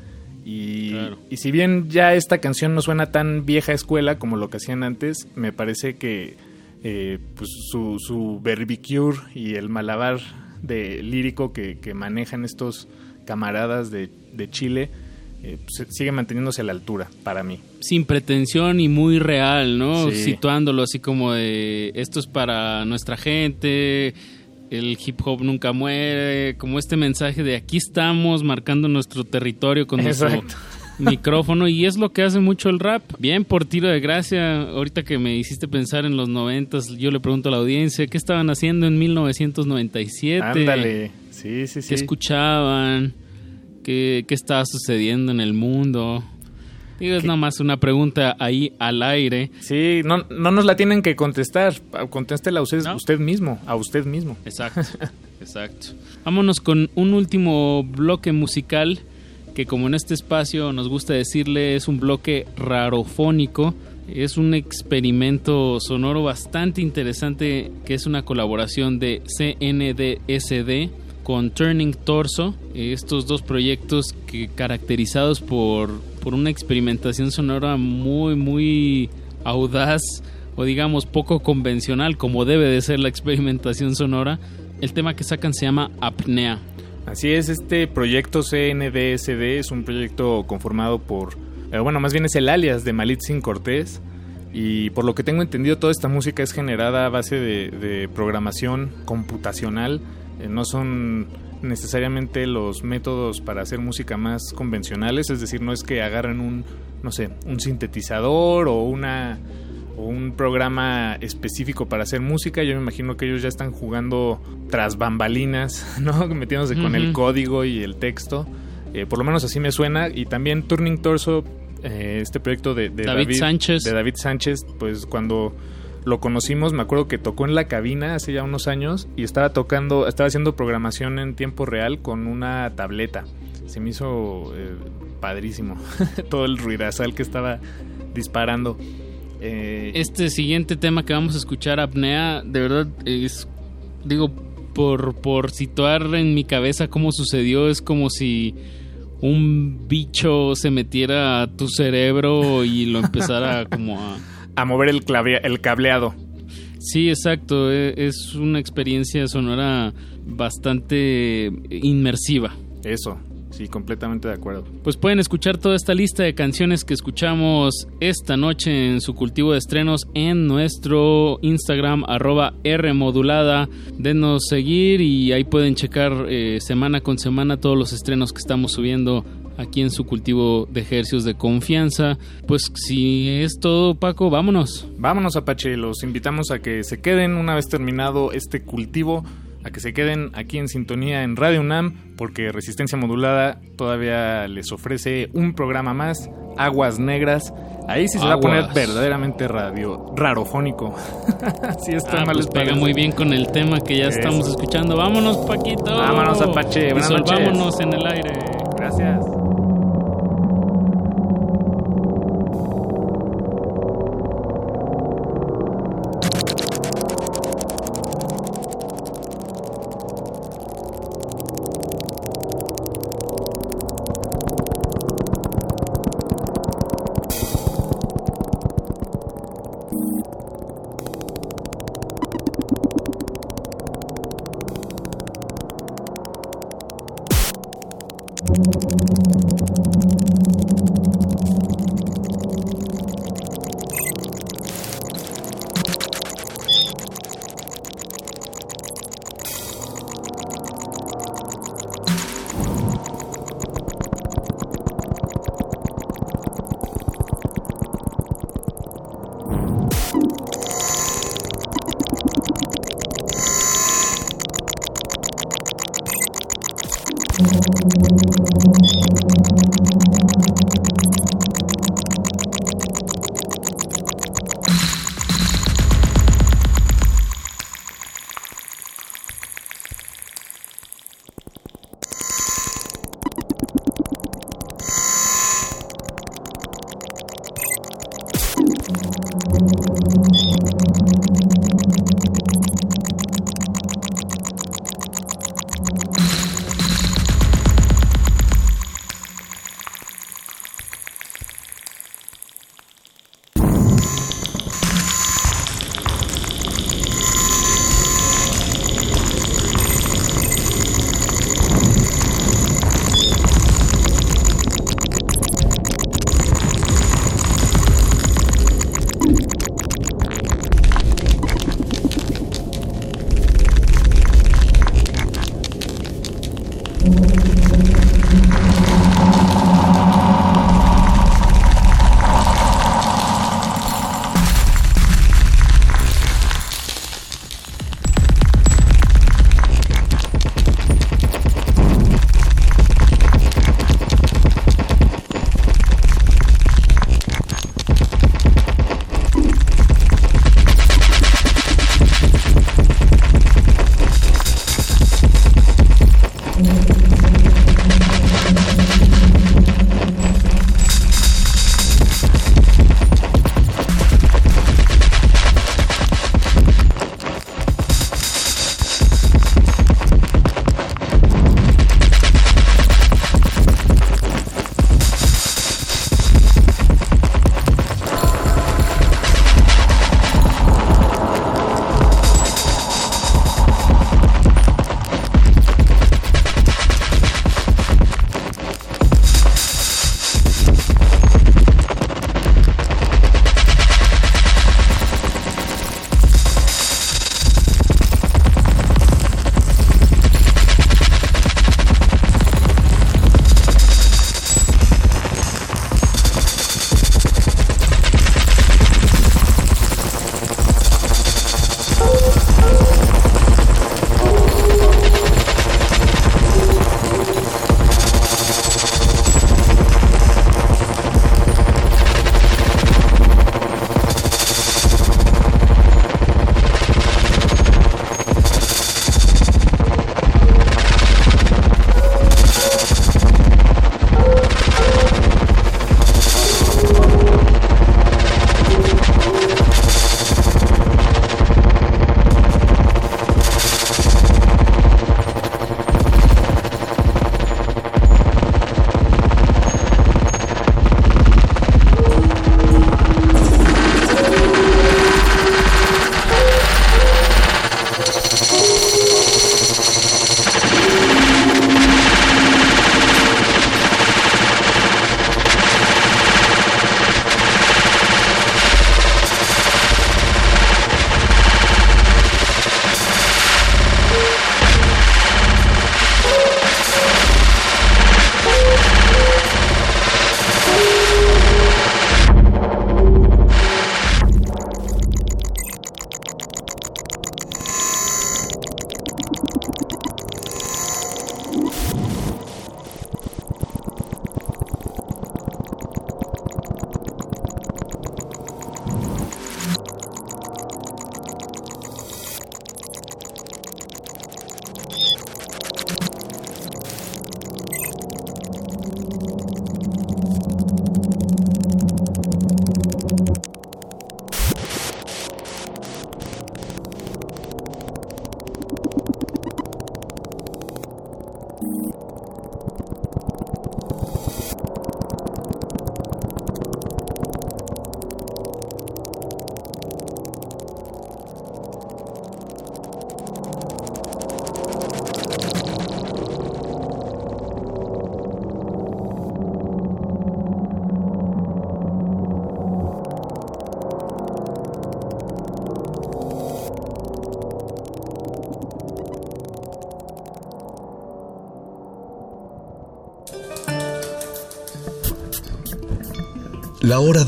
Y, y, si bien ya esta canción no suena tan vieja escuela como lo que hacían antes, me parece que eh, pues su, su verbicure y el malabar de lírico que, manejan estos camaradas de, Chile eh, sigue manteniéndose a la altura para mí. Sin pretensión y muy real, ¿no? Situándolo así como de esto es para nuestra gente, el hip hop nunca muere, como este mensaje de aquí estamos marcando nuestro territorio con nuestro micrófono y es lo que hace mucho el rap. Bien, por tiro de gracia, ahorita que me hiciste pensar en los noventas, yo le pregunto a la audiencia, ¿qué estaban haciendo en 1997? Ándale, sí, sí, sí. ¿Qué escuchaban? ¿Qué, qué estaba sucediendo en el mundo? Digo, es nada más una pregunta ahí al aire. Sí, no, no nos la tienen que contestar. Contéstela usted, usted mismo, a usted mismo. Exacto, exacto. Vámonos con un último bloque musical que como en este espacio nos gusta decirle es un bloque rarofónico. Es un experimento sonoro bastante interesante que es una colaboración de CNDSD con Turning Torso. Estos dos proyectos que caracterizados por, por una experimentación sonora muy, muy audaz o digamos poco convencional como debe de ser la experimentación sonora. El tema que sacan se llama Apnea. Así es, este proyecto CNDSD es un proyecto conformado por, eh, bueno, más bien es el alias de Malitzin Cortés y por lo que tengo entendido toda esta música es generada a base de, programación computacional, eh, no son necesariamente los métodos para hacer música más convencionales, es decir, no es que agarren un, no sé, un sintetizador o una un programa específico para hacer música. Yo me imagino que ellos ya están jugando tras bambalinas, ¿no? Metiéndose con el código y el texto. Eh, por lo menos así me suena. Y también Turning Torso, eh, este proyecto de, David, Sánchez. De David Sánchez, pues cuando lo conocimos, me acuerdo que tocó en la cabina hace ya unos años y estaba tocando, estaba haciendo programación en tiempo real con una tableta. Se me hizo eh, padrísimo todo el ruidazal que estaba disparando. Eh, este siguiente tema que vamos a escuchar, Apnea, de verdad es, digo, por, por situar en mi cabeza cómo sucedió, es como si un bicho se metiera a tu cerebro y lo empezara como a... A mover el, el cableado. Sí, exacto, e, es una experiencia sonora bastante inmersiva. Eso, Sí, completamente de acuerdo. Pues pueden escuchar toda esta lista de canciones que escuchamos esta noche en su cultivo de estrenos en nuestro Instagram arroba Rmodulada. Denos seguir y ahí pueden checar eh, semana con semana todos los estrenos que estamos subiendo aquí en su cultivo de ejercicios de confianza. Pues si es todo, Paco, vámonos. Vámonos, Apache. Los invitamos a que se queden una vez terminado este cultivo a que se queden aquí en sintonía en Radio UNAM, porque Resistencia Modulada todavía les ofrece un programa más, Aguas Negras. Ahí sí se va a poner verdaderamente radio, rarofónico. sí, está ah, mal pues pega muy bien con el tema que ya estamos escuchando. Vámonos, Paquito. Vámonos, Apache. Buenas noches. En el aire.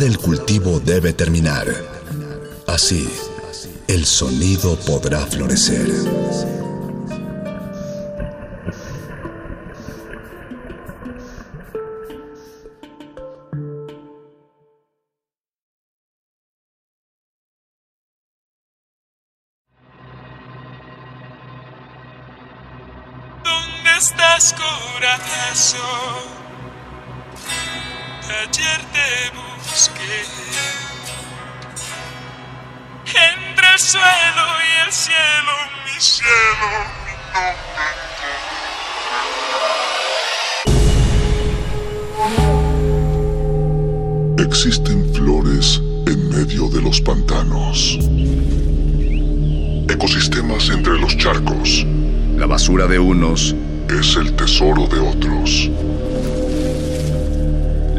Del cultivo debe terminar. Así, el sonido podrá florecer. ¿Dónde estás, corazón? Ayer te busqué suelo y el cielo, mi cielo, Existen flores en medio de los pantanos. Ecosistemas entre los charcos. La basura de unos es el tesoro de otros.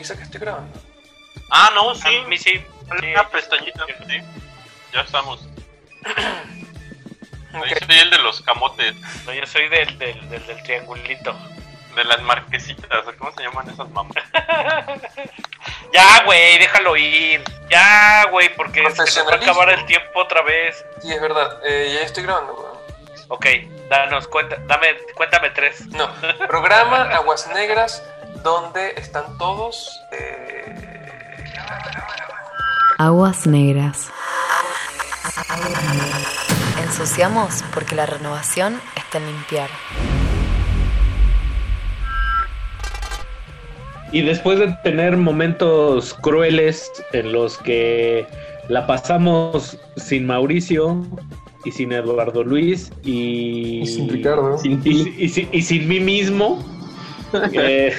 Avisa que estoy grabando? Ah, no, sí. A mí sí. Una pestañita. Sí. Ya estamos. No, Yo soy el de los camotes. No, yo soy del, del, del, del triangulito. De las marquesitas, ¿o ¿cómo se llaman esas mamás? Ya, güey, déjalo ir. Ya, güey, porque se nos va a acabar el tiempo otra vez. Sí, es verdad. Eh, ya estoy grabando, weón. Ok, danos, cuenta, dame, cuéntame tres. No, programa Aguas Negras, donde están todos. eh, Aguas negras. Ensuciamos porque la renovación está en limpiar. Y después de tener momentos crueles en los que la pasamos sin Mauricio y sin Eduardo Luis y, Y sin Ricardo. y sin mí mismo, eh,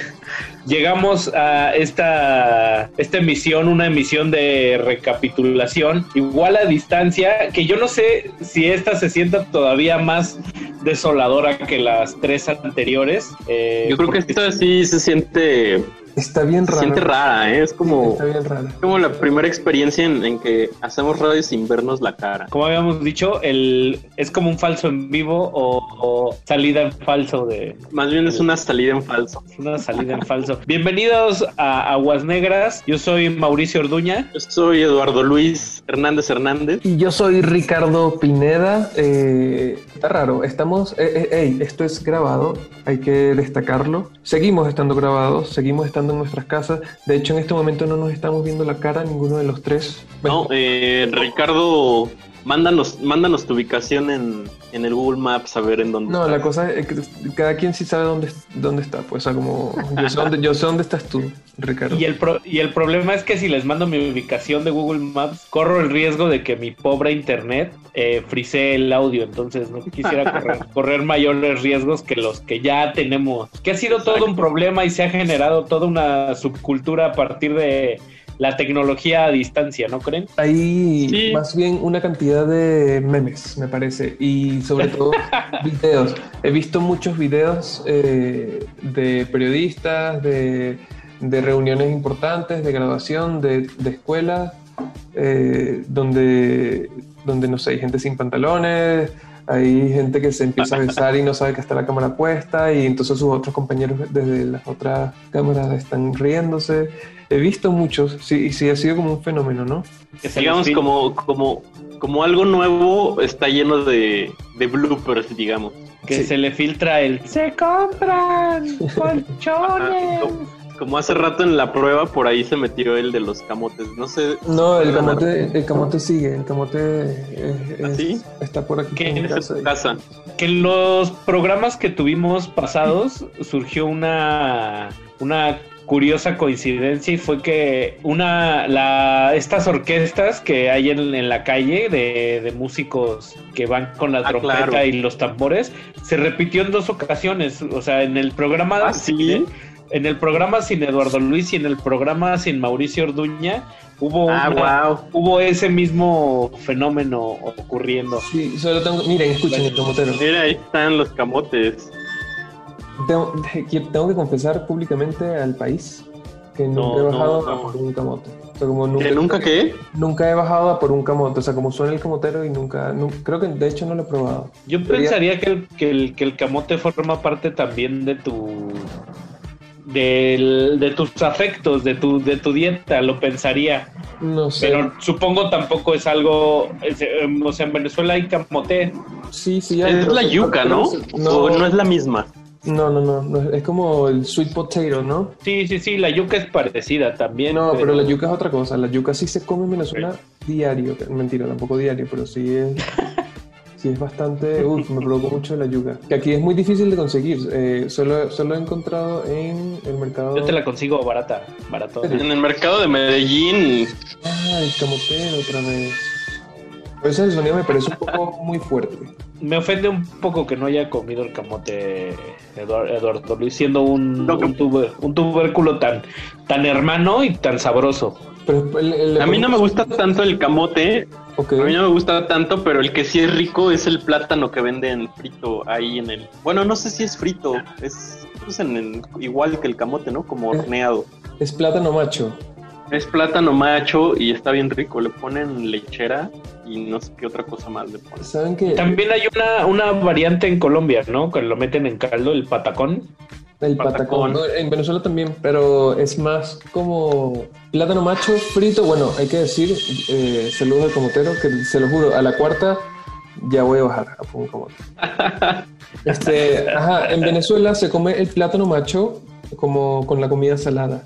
llegamos a esta, esta emisión, una emisión de recapitulación, igual a distancia, que yo no sé si esta se sienta todavía más desoladora que las tres anteriores. eh, Yo creo que esta sí se siente. Está bien Se rara. siente rara, ¿eh? Es como, Está bien rara. como la primera experiencia en, en que hacemos radio sin vernos la cara. como habíamos dicho, el, es como un falso en vivo o, o salida en falso de... Más bien es una salida en falso. Es una salida en falso. Bienvenidos a Aguas Negras. Yo soy Mauricio Orduña. Yo soy Eduardo Luis Hernández Hernández. Y yo soy Ricardo Pineda. eh, está raro, estamos. eh, eh, ey, esto es grabado, hay que destacarlo. Seguimos estando grabados, seguimos estando en nuestras casas. De hecho, en este momento no nos estamos viendo la cara ninguno de los tres. No, eh, Ricardo, mándanos, mándanos tu ubicación en, en el Google Maps a ver en dónde. No, la cosa es que cada quien sí sabe dónde, dónde está. Pues, o sea, como. Yo sé dónde, yo sé dónde estás tú, Ricardo. Y el, pro- y el problema es que si les mando mi ubicación de Google Maps, corro el riesgo de que mi pobre internet eh, frisee el audio. Entonces no quisiera correr, correr mayores riesgos que los que ya tenemos. Que ha sido todo un problema y se ha generado toda una subcultura a partir de la tecnología a distancia, ¿no creen? Hay más bien una cantidad de memes, me parece, y sobre todo videos. He visto muchos videos eh, de periodistas, de, de reuniones importantes, de graduación, de, de escuelas, eh, donde, donde, no sé, hay gente sin pantalones, hay gente que se empieza a besar y no sabe que está la cámara puesta, y entonces sus otros compañeros desde las otras cámaras están riéndose. He visto muchos, sí, y sí ha sido como un fenómeno, ¿no? digamos como, como, como algo nuevo está lleno de, de bloopers, digamos. Que se le filtra el se compran colchones. Como hace rato en la prueba, por ahí se metió el de los camotes. No sé. No, el camote, el camote sigue, el camote es- ¿Sí? está por aquí. en casa. casa. Que en los programas que tuvimos pasados surgió una, una curiosa coincidencia y fue que una la estas orquestas que hay en, en la calle de, de músicos que van con la Ah, trompeta claro. y los tambores se repitió en dos ocasiones o sea en el programa Ah, ¿sí? En el programa sin Eduardo Luis y en el programa sin Mauricio Orduña hubo Ah, una- wow. hubo ese mismo fenómeno ocurriendo Sí, solo tengo, miren, escuchen el camotero. Mira, ahí están los camotes. Tengo, tengo que confesar públicamente al país que nunca No, he bajado no. a por un camote. O sea, como nunca, ¿Que nunca qué? Nunca he bajado a por un camote. O sea, como suena el camotero y nunca, nu- creo que de hecho no lo he probado. Yo pensaría que el, que, el, que el camote forma parte también de tu. Del, de tus afectos, de tu, de tu dieta, lo pensaría. No sé. Pero supongo tampoco es algo. es, eh, o sea, en Venezuela hay camote. Sí, sí, hay, Es pero- la yuca, ¿no? No, ¿O no es la misma? no, no, no, no, es como el sweet potato, ¿no? Sí, sí, sí, la yuca es parecida también. No, pero la yuca es otra cosa. La yuca sí se come en Venezuela diario. Mentira, tampoco diario, pero sí es, sí es bastante. Uf, me provocó mucho la yuca. Que aquí es muy difícil de conseguir. Eh, solo, solo he encontrado en el mercado. Yo te la consigo barata, barato. En el mercado de Medellín. Ah, el camotero otra vez. Por eso el sonido me parece un poco muy fuerte. Me ofende un poco que no haya comido el camote Eduard- Eduardo Luis, siendo un, un, tuber- un tubérculo tan, tan hermano y tan sabroso. Pero el- el- A mí no me gusta tanto el camote. A mí no me gusta tanto, pero el que sí es rico es el plátano que venden frito ahí en el. Bueno, no sé si es frito. Es, es en el- igual que el camote, ¿no? Como horneado. Es plátano macho. Es plátano macho y está bien rico. Le ponen lechera y no sé qué otra cosa más le ponen. ¿Saben qué? También hay una, una variante en Colombia, ¿no? Que lo meten en caldo, el patacón. El patacón. No, En Venezuela también, pero es más como plátano macho frito. Bueno, hay que decir, eh, saludos al camotero, que se lo juro, a la cuarta ya voy a bajar a un camote. Este, ajá, en Venezuela se come el plátano macho como con la comida salada.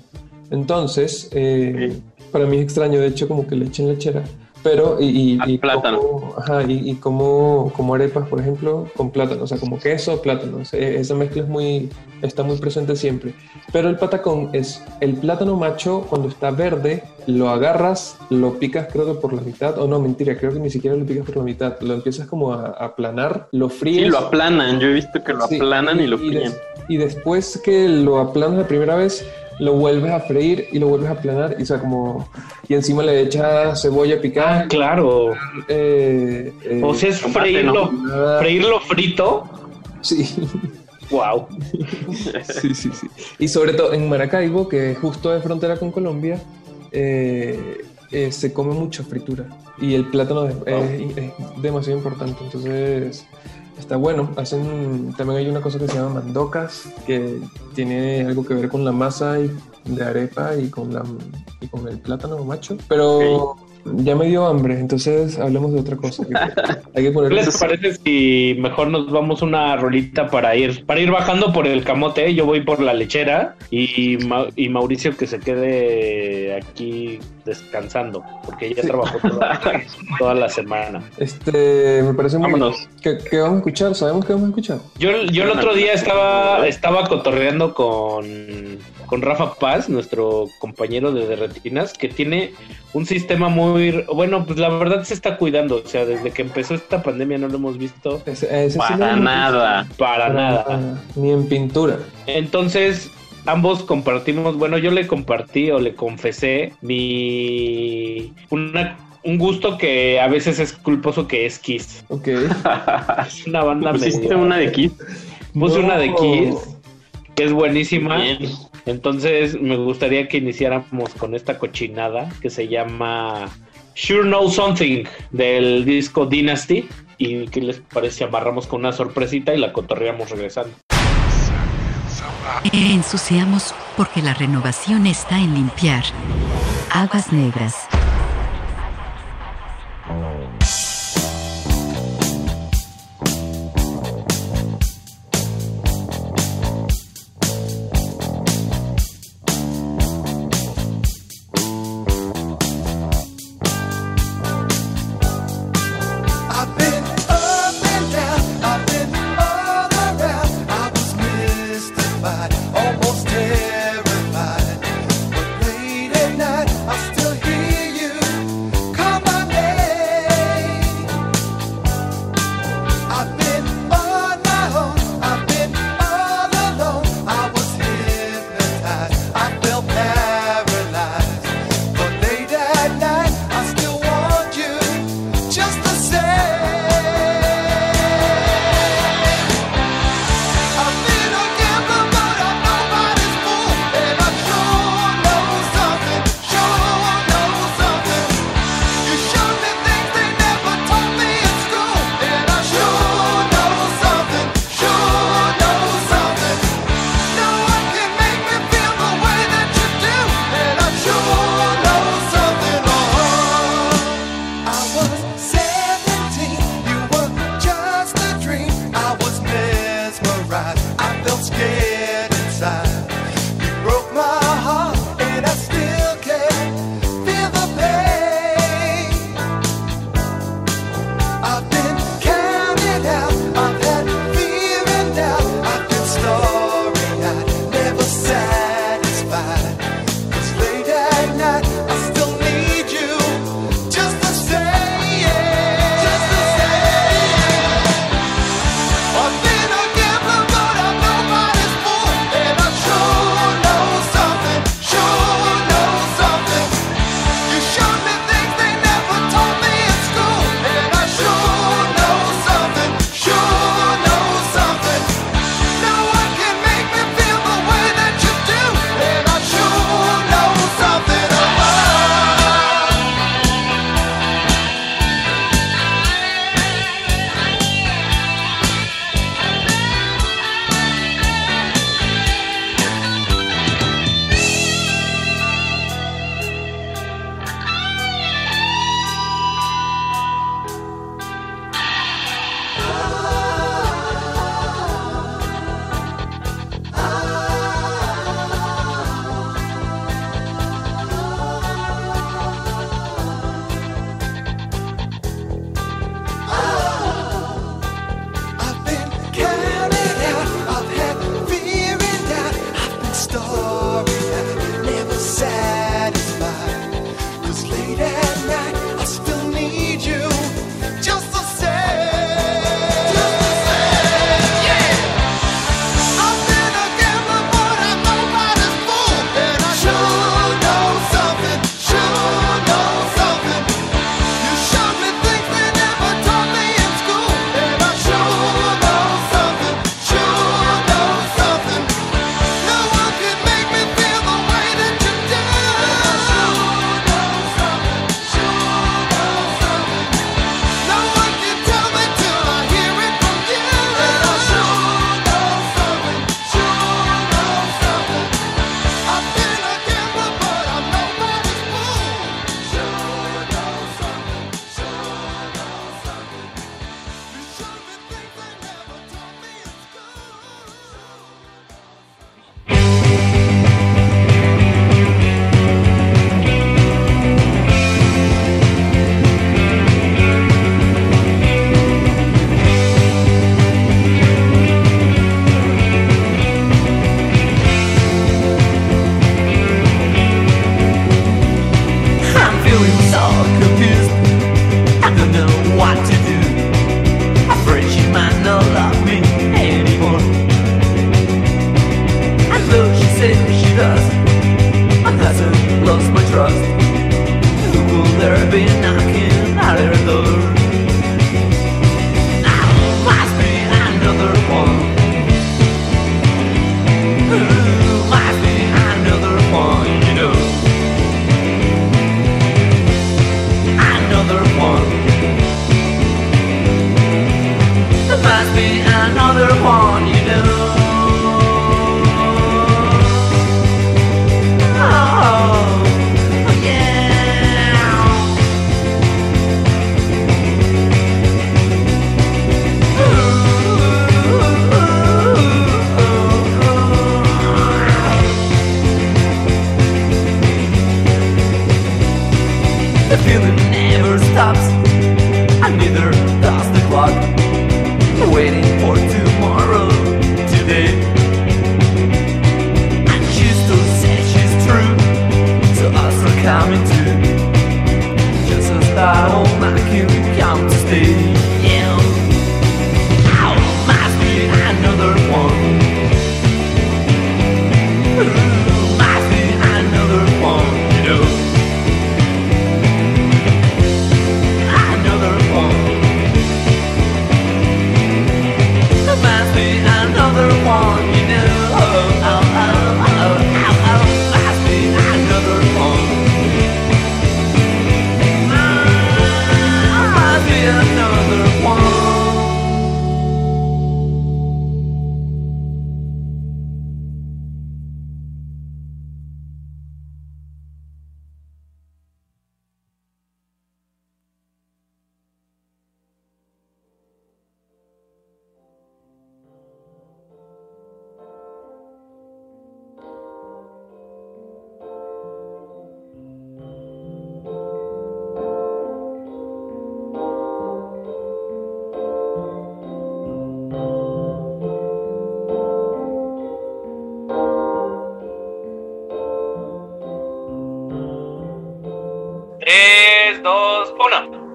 Entonces, eh, para mí es extraño, de hecho, como que le echen lechera. Pero, y, y, y plátano. como, ajá, y, y como, como arepas, por ejemplo, con plátano, o sea, como queso, plátano. Esa mezcla es muy, está muy presente siempre. Pero el patacón es el plátano macho cuando está verde, lo agarras, lo picas creo que por la mitad, o no, mentira, creo que ni siquiera lo picas por la mitad, lo empiezas como a, aplanar, lo fríes. Sí, lo aplanan. Yo he visto que lo Sí, aplanan y lo des- fríen. y después que lo aplanas la primera vez, lo vuelves a freír y lo vuelves a aplanar. Y, o sea, como, y encima le echas cebolla picada. Ah, claro. Eh, eh, O sea, es freírlo, ¿no? freírlo frito. Sí. Wow. sí, sí, sí. Y sobre todo en Maracaibo, que es justo de frontera con Colombia, eh, eh, se come mucha fritura. Y el plátano es, es- es demasiado importante. Entonces, está bueno. Hacen, también hay una cosa que se llama mandocas, que tiene algo que ver con la masa y- de arepa y con, la, y con el plátano macho. Pero ya me dio hambre, entonces hablemos de otra cosa. hay que ¿Qué poner les parece si mejor nos vamos una rolita para ir para ir bajando por el camote? Yo voy por la lechera y, Ma- y Mauricio que se quede aquí descansando, porque ya trabajó toda, toda la semana. Este, me parece muy Vámonos. ¿Qué, qué vamos a escuchar? ¿Sabemos qué vamos a escuchar? Yo, yo el otro día estaba, estaba cotorreando con, con Rafa Paz, nuestro compañero de Derretinas, que tiene un sistema muy... Bueno, pues la verdad se está cuidando. O sea, desde que empezó esta pandemia no lo hemos visto Para nada. visto. para nada. Ni en pintura. Entonces, ambos compartimos, bueno, yo le compartí o le confesé mi... Una, un gusto que a veces es culposo que es Kiss. Ok. Es una banda ¿Pusiste una de Kiss? Puse No. una de Kiss, que es buenísima. Bien. Entonces me gustaría que iniciáramos con esta cochinada que se llama Sure Know Something del disco Dynasty. ¿Y qué les parece amarramos con una sorpresita y la cotorreamos regresando? Ensuciamos porque la renovación está en limpiar. Aguas negras.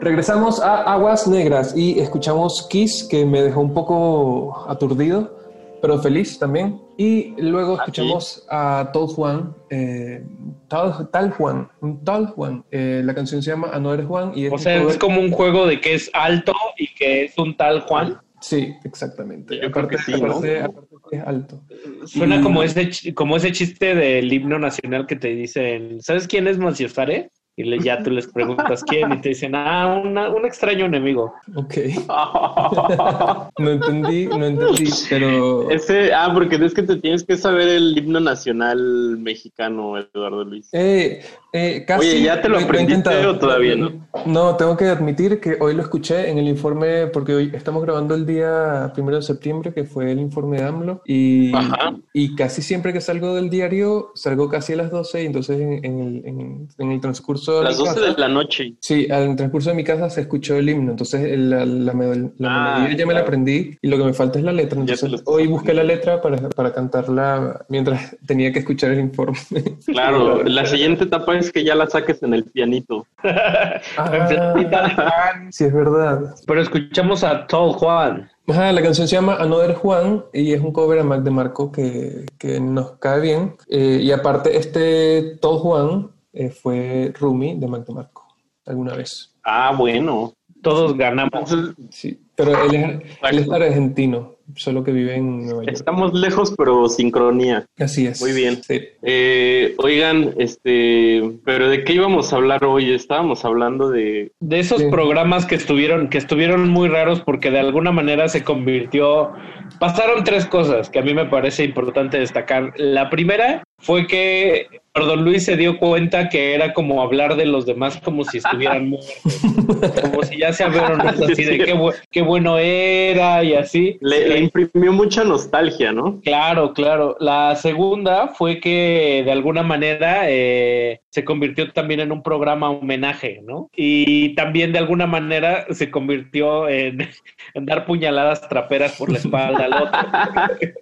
Regresamos a Aguas Negras y escuchamos Kiss, que me dejó un poco aturdido, pero feliz también. Y luego escuchamos a Tal Juan, eh, Tal, Tal Juan, Tal Juan. Eh, la canción se llama Another Juan. Y O sea, es como un juego de que es alto y que es un tal Juan. Sí, exactamente. Yo creo que sí, ¿no? aparte- aparte es alto. Suena Y- como ese, como ese chiste del himno nacional que te dicen, ¿sabes quién es Manciosare? Y le- ya tú les preguntas quién y te dicen, ah, una- un extraño enemigo. Ok. no entendí, no entendí, pero... Ese, ah, porque es que te tienes que saber el himno nacional mexicano, Eduardo Luis. Eh, eh, casi Oye, ¿ya te lo he aprendiste o todavía no? No, tengo que admitir que hoy lo escuché en el informe, porque hoy estamos grabando el día primero de septiembre, que fue el informe de AMLO, y, Ajá. y casi siempre que salgo del diario, salgo casi a las 12, y entonces en, en el, en- en el transcurso de Las mi 12 casa- de la noche. Sí, al transcurso de mi casa se escuchó el himno, entonces la, la, Ah, melodía ya me la aprendí y lo que me falta es la letra, entonces lo- hoy busqué la letra para, para cantarla mientras tenía que escuchar el informe. Claro, la siguiente etapa es que ya la saques en el pianito. Ah, sí, es verdad. Pero escuchamos a Tall Juan. Ajá, la canción se llama Another Juan y es un cover a Mac de Marco que, que nos cae bien. Eh, y aparte, este Tall Juan eh, fue Rumi de Mac de Marco alguna vez. Ah, bueno. Todos ganamos. Sí, pero él es, él es argentino, solo que vive en Nueva York. Estamos lejos, pero sincronía. Así es. Muy bien. Sí. Eh, oigan, este, pero ¿de qué íbamos a hablar hoy? Estábamos hablando de... De esos programas que estuvieron, que estuvieron muy raros porque de alguna manera se convirtió. Pasaron tres cosas que a mí me parece importante destacar. La primera fue que Don Luis se dio cuenta que era como hablar de los demás como si estuvieran muertos. Como si ya se abrieron así de qué, bu- qué bueno era y así. Le, le imprimió mucha nostalgia, ¿no? Claro, claro. La segunda fue que de alguna manera eh, se convirtió también en un programa homenaje, ¿no? Y también de alguna manera se convirtió en, en dar puñaladas traperas por la espalda al otro.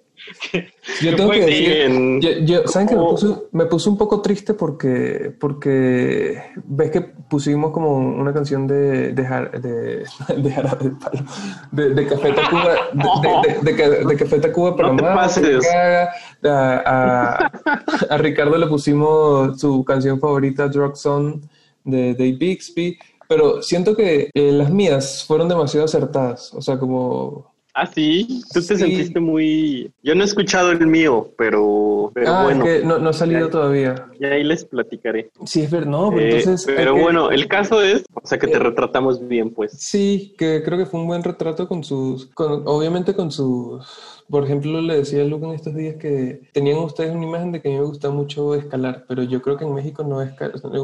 Yo tengo que decir, en- yo, yo- ¿saben que me Oh. puse, me puse un poco triste porque, porque ves que pusimos como una canción de, de, de, de Jarabe de Palo, de, de Café Tacuba, de, Café Tacuba para No te Mamá, pases. a, a, a Ricardo le pusimos su canción favorita, Drug Zone, de Dave Bixby, pero siento que eh, las mías fueron demasiado acertadas, o sea, como... Ah, sí, tú te Sí. sentiste muy... Yo no he escuchado el mío, pero, pero ah, bueno, es que no, no ha salido todavía. ya ahí les platicaré. Sí, es verdad, no, pero Eh, entonces... pero que- bueno, el caso es, o sea, que te retratamos bien, pues. Sí, que creo que fue un buen retrato con sus, con- obviamente con sus, por ejemplo, le decía a Luke en estos días que tenían ustedes una imagen de que a mí me gusta mucho escalar, pero yo creo que en México no es,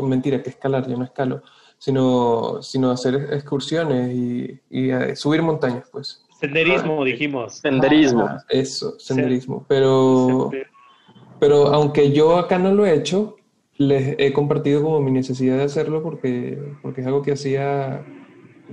mentira, que escalar, yo no escalo, sino, sino hacer excursiones y, y, eh, subir montañas, pues. Senderismo, dijimos. Senderismo. Ah, eso, senderismo, pero... Pero aunque yo acá no lo he hecho, les he compartido como mi necesidad de hacerlo porque, porque es algo que hacía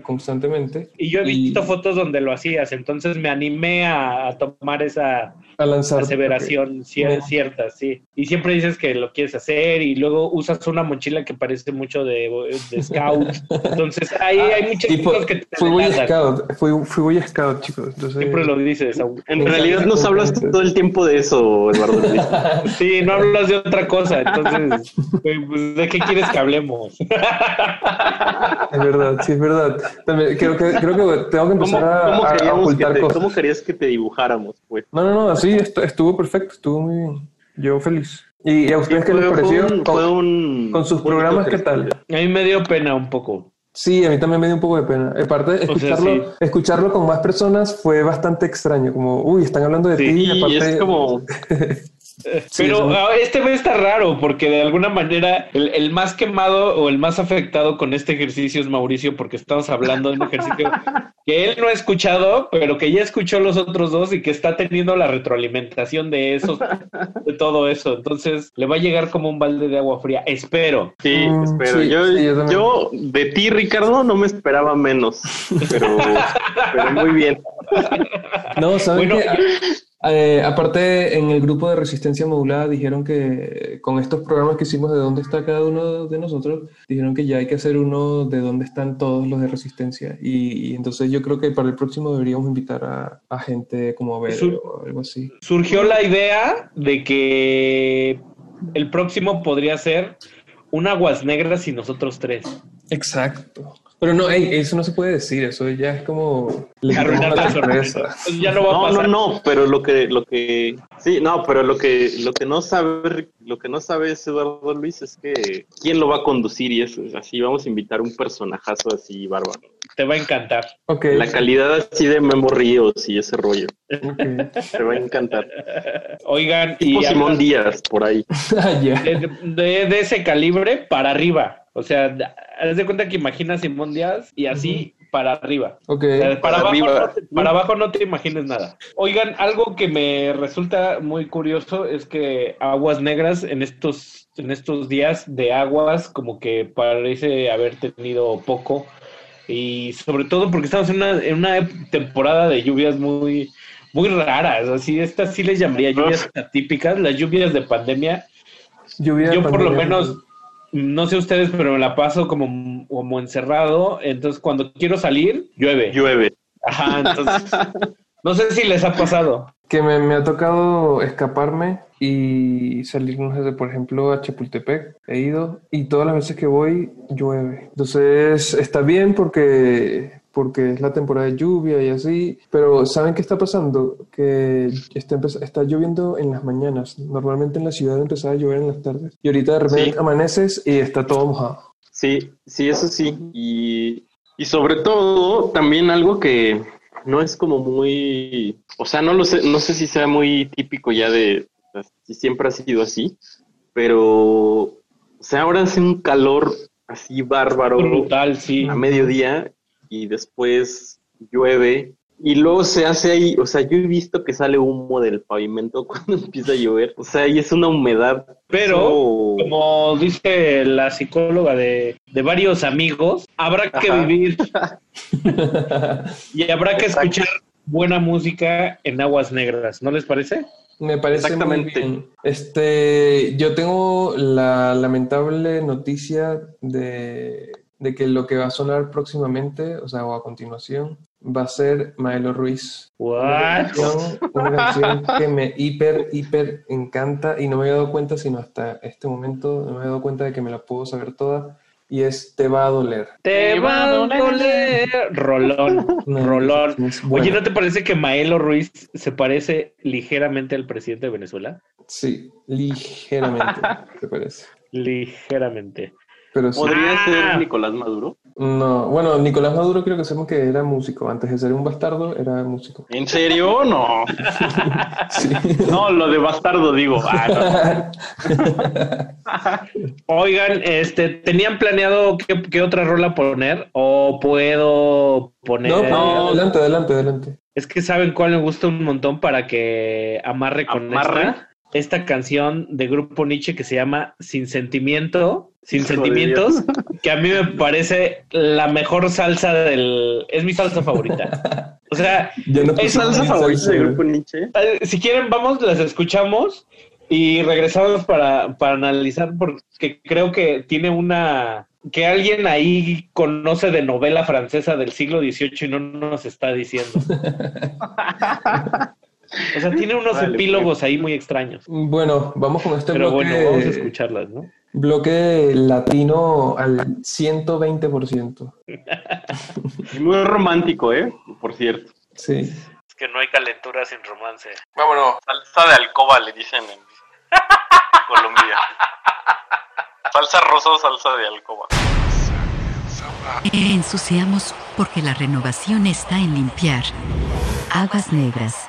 constantemente. Y yo he visto fotos donde lo hacías, entonces me animé a, a tomar esa a lanzar aseveración cier- cierta, sí. Y siempre dices que lo quieres hacer y luego usas una mochila que parece mucho de, de scout. Entonces ahí hay muchas Y fue, cosas que te fui delatan. Scout, fui, fui Boy Scout, chicos. Entonces, Siempre lo dices. En realidad nos hablas todo el tiempo de eso, Eduardo. Sí, no hablas de otra cosa, entonces, pues, ¿de qué quieres que hablemos? Es verdad, sí, es verdad. También creo que, creo que tengo que empezar ¿Cómo, a, cómo a- a queríamos que ocultar te, cosas. ¿Cómo querías que te dibujáramos, pues? No, no, no, así estu- estuvo perfecto, estuvo muy bien. Yo feliz. ¿Y a ustedes qué fue- les fue pareció? un- con, fue un con sus programas, ¿qué tal? A mí me dio pena un poco. Sí, a mí también me dio un poco de pena. Aparte, sea, escucharlo, sí. escucharlo con más personas fue bastante extraño. Como, uy, están hablando de ti. y Sí, aparte, es como... Pero eso- ah, este mes está raro porque de alguna manera el, el más quemado o el más afectado con este ejercicio es Mauricio porque estamos hablando de un ejercicio que él no ha escuchado, pero que ya escuchó los otros dos y que está teniendo la retroalimentación de eso, de todo eso. Entonces le va a llegar como un balde de agua fría. Espero. Sí, Mm, espero. sí, yo, sí, yo también. yo de ti, Ricardo, no me esperaba menos, pero, pero muy bien. No, ¿saben Bueno, qué? Eh, aparte, en el grupo de Resistencia Modulada dijeron que con estos programas que hicimos de dónde está cada uno de nosotros, dijeron que ya hay que hacer uno de dónde están todos los de Resistencia. Y, y entonces yo creo que para el próximo deberíamos invitar a, a gente como a ver o algo así. surgió la idea de que el próximo podría ser un aguas negras y nosotros tres. Exacto. Pero no, ey, eso no se puede decir, eso ya es como... Arruinar la sorpresa. Ya no va No, no, pasar. no, pero lo que, lo que, sí, no, pero lo que, lo que no sabe, lo que no sabe es Eduardo Luis es que quién lo va a conducir y eso es así, vamos a invitar un personajazo así bárbaro. Te va a encantar. Ok. La calidad así de Memo Ríos y ese rollo, te va a encantar. Oigan, Tipo y Simón Díaz por ahí. Ah, ya. de, de- de ese calibre para arriba. O sea, haz de cuenta que imaginas Simón Díaz y así para arriba. Ok. O sea, para, Para abajo arriba. no te, para abajo no te imagines nada. Oigan, algo que me resulta muy curioso es que Aguas Negras en estos, en estos días de aguas como que parece haber tenido poco y sobre todo porque estamos en una, en una temporada de lluvias muy, muy raras. Así, estas sí les llamaría lluvias atípicas, las lluvias de pandemia. Lluvia de Yo por lo menos, no sé ustedes, pero me la paso como, como encerrado. Entonces, cuando quiero salir, llueve. Llueve. Ajá, entonces, no sé si les ha pasado. Que me, me ha tocado escaparme y salir, no sé, por ejemplo, a Chapultepec. He ido y todas las veces que voy llueve. Entonces está bien porque, porque es la temporada de lluvia y así. Pero ¿saben qué está pasando? Que está, está lloviendo en las mañanas. Normalmente en la ciudad empezaba a llover en las tardes. Y ahorita de repente Sí. amaneces y está todo mojado. Sí, sí, eso sí. Y, y sobre todo, también algo que no es como muy, o sea, no lo sé, no sé si sea muy típico ya de, si siempre ha sido así, pero, o sea, ahora hace un calor así bárbaro Brutal, sí. a mediodía y después llueve y luego se hace ahí, o sea, yo he visto que sale humo del pavimento cuando empieza a llover, o sea, y es una humedad. Pero, como dice la psicóloga de, de varios amigos, habrá que Ajá. vivir y habrá que escuchar buena música en aguas negras, ¿no les parece? Me parece Exactamente. muy bien. Este, yo tengo la lamentable noticia de, de que lo que va a sonar próximamente, o sea, o a continuación, va a ser Maelo Ruiz. Una canción, una canción que me hiper, hiper encanta y no me había dado cuenta sino hasta este momento, no me había dado cuenta de que me la puedo saber toda y es Te va a doler. Te va a doler. Rolón, No, rolón. Oye, ¿no te parece que Maelo Ruiz se parece ligeramente al presidente de Venezuela? Sí, ligeramente, te parece. Ligeramente. Pero sí. ¿Podría Ah. ser Nicolás Maduro? No, bueno, Nicolás Maduro creo que sabemos que era músico. Antes de ser un bastardo, era músico. ¿En serio? No. Sí. No, lo de bastardo digo. Ah, Oigan, este, ¿tenían planeado qué, qué otra rola poner? ¿O puedo poner? No, no, adelante, adelante, adelante. Es que saben cuál me gusta un montón para que amarre con ¿Amarre? esta. Esta canción de Grupo Nietzsche que se llama Sin Sentimiento, Sin Sentimientos, que a mí me parece la mejor salsa del... Es mi salsa favorita. O sea, ¿Es salsa favorita de Grupo Nietzsche? Eh, si quieren, vamos, las escuchamos y regresamos para, para analizar porque creo que tiene una que alguien ahí conoce de novela francesa del siglo XVIII y no nos está diciendo. O sea, tiene unos Vale, epílogos ahí muy extraños. Bueno, vamos con este Pero bloque. bueno, vamos a escucharlas, ¿no? Bloque latino al 120%. Y Muy romántico, ¿eh? Por cierto. Sí. Es que no hay calentura sin romance. Vámonos. Salsa de alcoba le dicen en Colombia. Salsa rosa o salsa de alcoba. Ensuciamos porque la renovación está en limpiar. Aguas negras.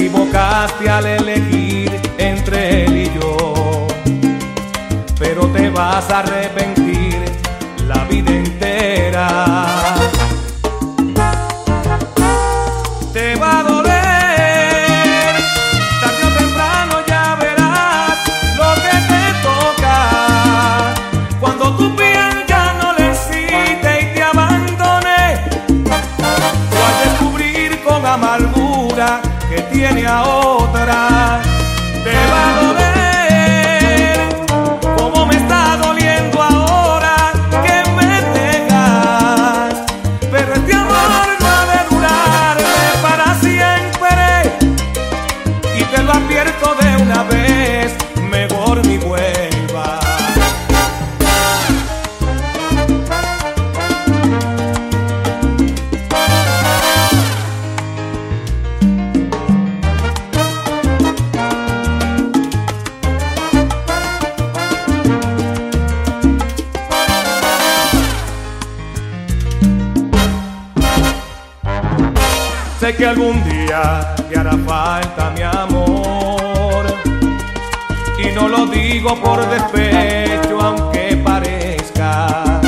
Te equivocaste al elegir entre él y yo, pero te vas a arrepentir la vida entera. Que algún día te hará falta mi amor. Y no lo digo por despecho, aunque parezca.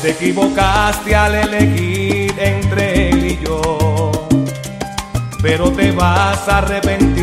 Te equivocaste al elegir entre él y yo. Pero te vas a arrepentir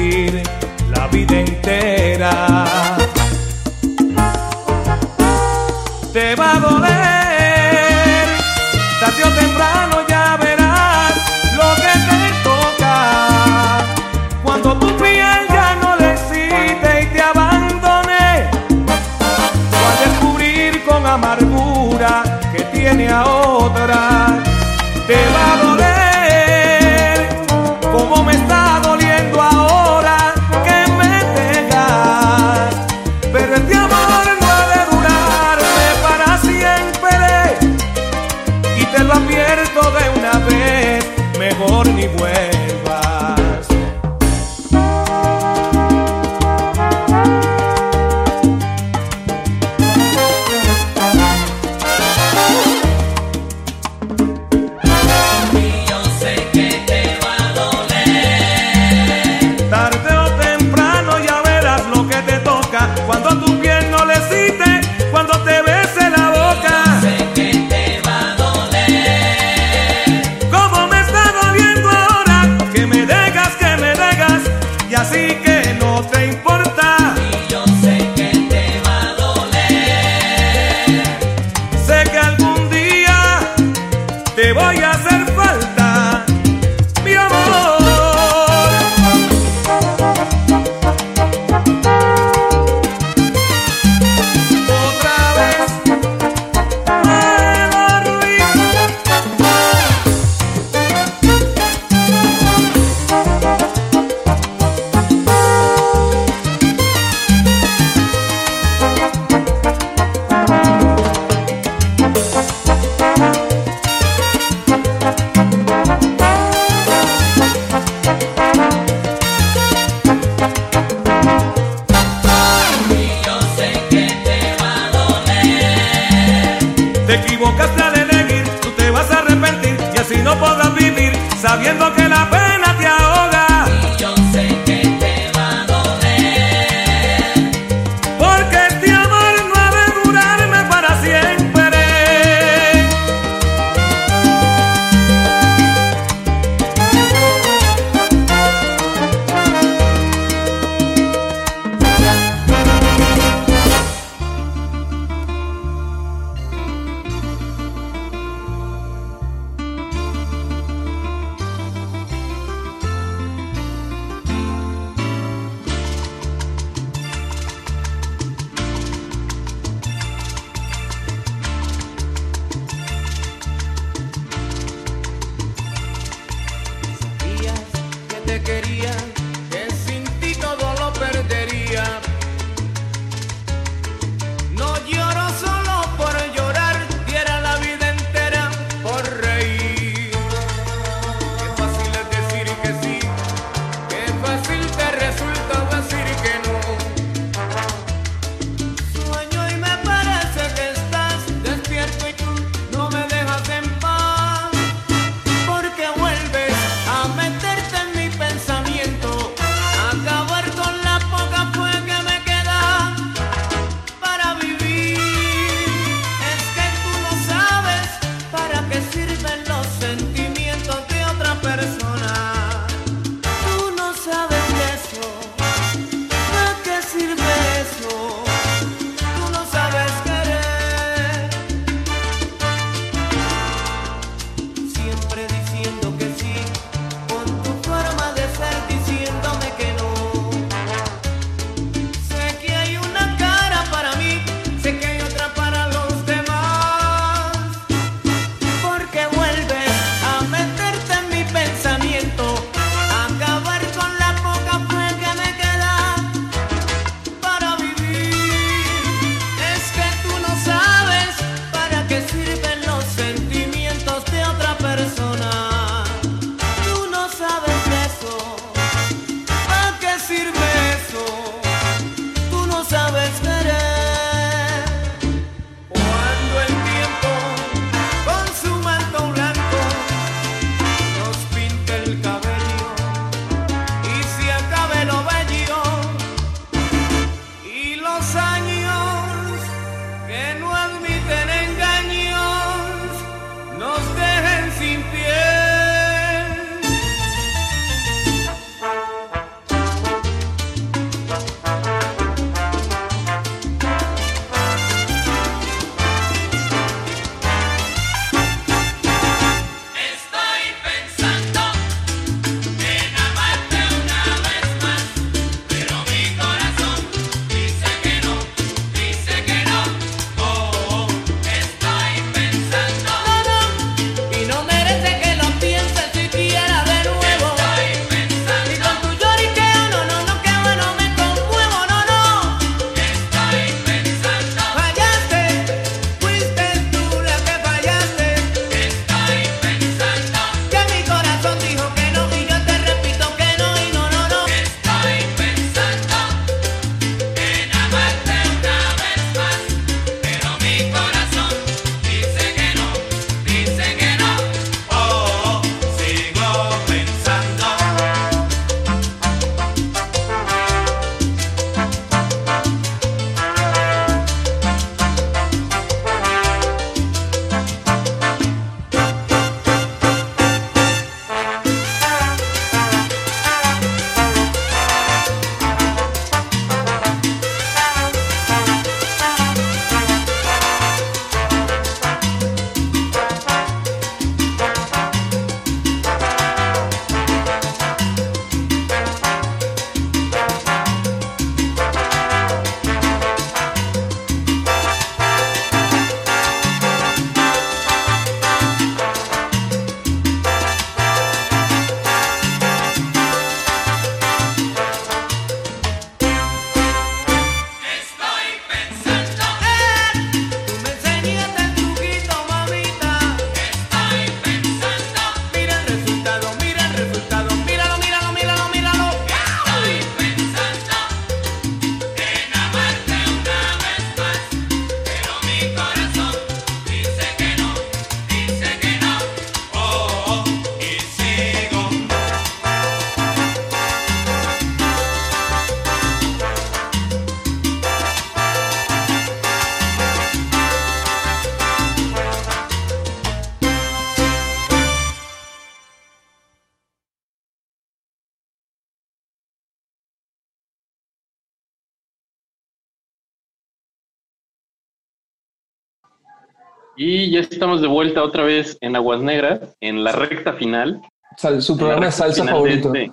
estamos de vuelta otra vez en Aguas Negras, en la recta final. Sal- su programa recta salsa favorito. Este,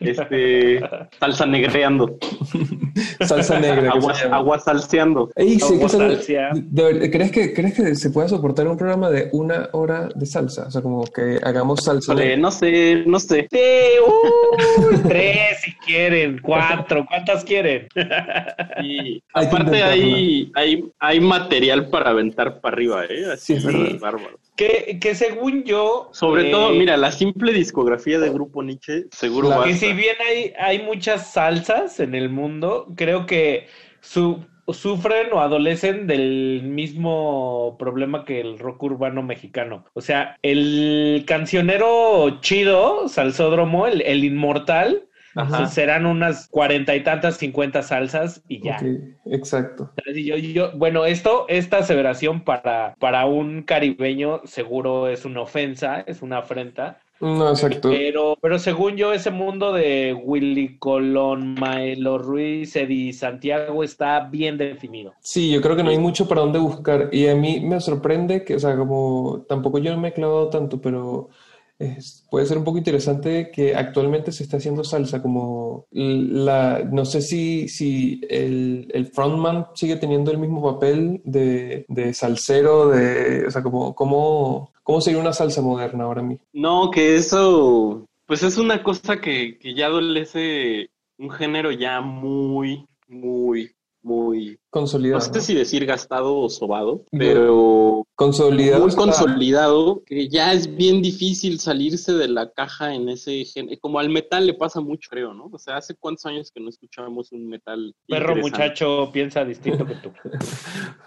este, salsa negreando. Salsa negra. Agua, agua salseando. Ey, sí, Agua de ¿crees, que, ¿Crees que se pueda soportar un programa de una hora de salsa? O sea, como que hagamos salsa. Híjole, no sé, no sé. Sí, uy, tres si quieren, cuatro, ¿cuántas quieren? Y Hay aparte hay, hay, hay material para aventar para arriba, ¿eh? Así Sí, es verdad. bárbaro. Que, que según yo... Sobre eh, todo, mira, la simple discografía de Grupo Nietzsche seguro que si bien hay, hay muchas salsas en el mundo, creo que su, sufren o adolecen del mismo problema que el rock urbano mexicano. O sea, el cancionero chido, salsódromo, el, el inmortal, Ajá. pues serán unas cuarenta y tantas, cincuenta salsas y ya. Ok, exacto. Yo- yo- bueno, esto, esta aseveración para, para un caribeño seguro es una ofensa, es una afrenta. No, exacto. Pero, pero según yo, ese mundo de Willy Colón, Maelo Ruiz, Eddie Santiago está bien definido. Sí, yo creo que no hay mucho para dónde buscar. Y a mí me sorprende que, o sea, como tampoco yo no me he clavado tanto, pero es- puede ser un poco interesante que actualmente se está haciendo salsa, como la, no sé si, si el, el frontman sigue teniendo el mismo papel de, de salsero, de, o sea, como, cómo, cómo sería una salsa moderna ahora mismo. No, que eso, pues es una cosa que, que ya adolece un género ya muy, muy, muy, Consolidado. no sé si decir gastado o sobado, pero Consolidado. muy está- consolidado, que ya es bien difícil salirse de la caja en ese género. Como al metal le pasa mucho, creo, ¿no? O sea, ¿hace cuántos años que no escuchábamos un metal? Perro muchacho piensa distinto que tú.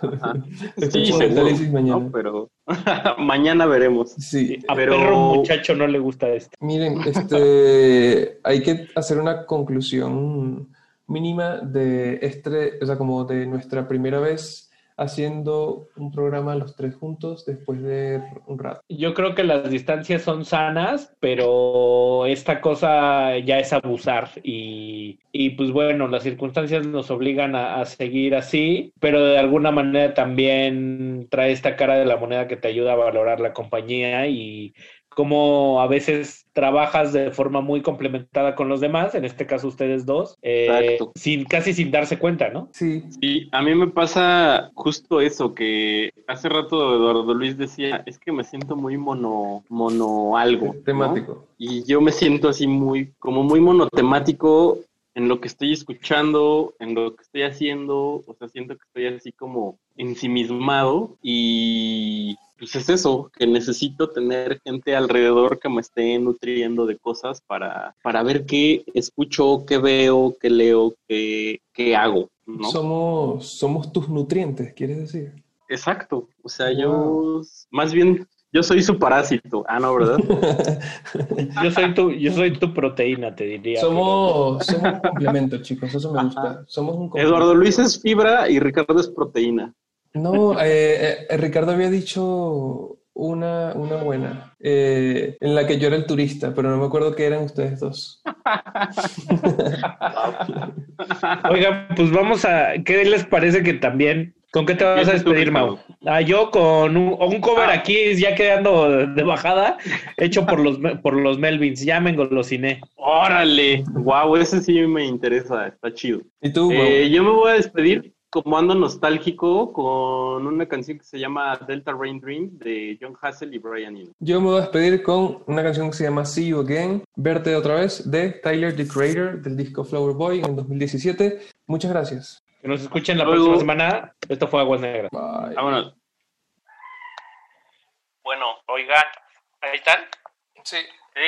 Ajá. Sí, seguro, mañana. ¿no? Pero mañana veremos. Sí, A Pero- perro muchacho no le gusta esto. Miren, este, hay que hacer una conclusión mínima de este, o sea, como de nuestra primera vez haciendo un programa los tres juntos después de un rato. Yo creo que las distancias son sanas, pero esta cosa ya es abusar y, y pues bueno, las circunstancias nos obligan a, a seguir así, pero de alguna manera también trae esta cara de la moneda que te ayuda a valorar la compañía y cómo a veces trabajas de forma muy complementada con los demás, en este caso ustedes dos, eh, Exacto. sin casi sin darse cuenta, ¿no? Sí, Sí, a mí me pasa justo eso, que hace rato Eduardo Luis decía, es que me siento muy mono, mono algo. ¿no? temático. Y yo me siento así muy, como muy monotemático en lo que estoy escuchando, en lo que estoy haciendo, o sea, siento que estoy así como ensimismado y pues es eso, que necesito tener gente alrededor que me esté nutriendo de cosas para, para ver qué escucho, qué veo, qué leo, qué, qué hago, ¿no? Somos, somos tus nutrientes, ¿quieres decir? Exacto, o sea, yo más bien, yo soy su parásito, ah, no, ¿verdad? Yo soy tu, yo soy tu proteína, te diría. Somos, somos un complemento, chicos, eso me gusta. Somos un complemento. Eduardo Luis es fibra y Ricardo es proteína. No, eh, eh, Ricardo había dicho una, una buena, eh, en la que yo era el turista, pero no me acuerdo qué eran ustedes dos. Oigan, pues vamos a. ¿Qué les parece que también. ¿Con qué te vas a despedir, Mau? Ah, yo con un, un cover Ah. aquí, ya quedando de bajada, hecho por los, por los Melvins. Ya me engolosiné. Órale, wow, ese sí me interesa, está chido. ¿Y tú, Eh, Mau? yo me voy a despedir como ando nostálgico con una canción que se llama Delta Rain Dream de John Hassel y Brian Eno. Yo me voy a despedir con una canción que se llama See You Again, Verte otra vez, de Tyler, the Creator, del disco Flower Boy en 2017. Muchas gracias. Que nos escuchen la Luego- próxima semana. Esto fue Aguas Negras. Bye. Vámonos. Bueno, oigan, ¿ahí están? Sí. Sí.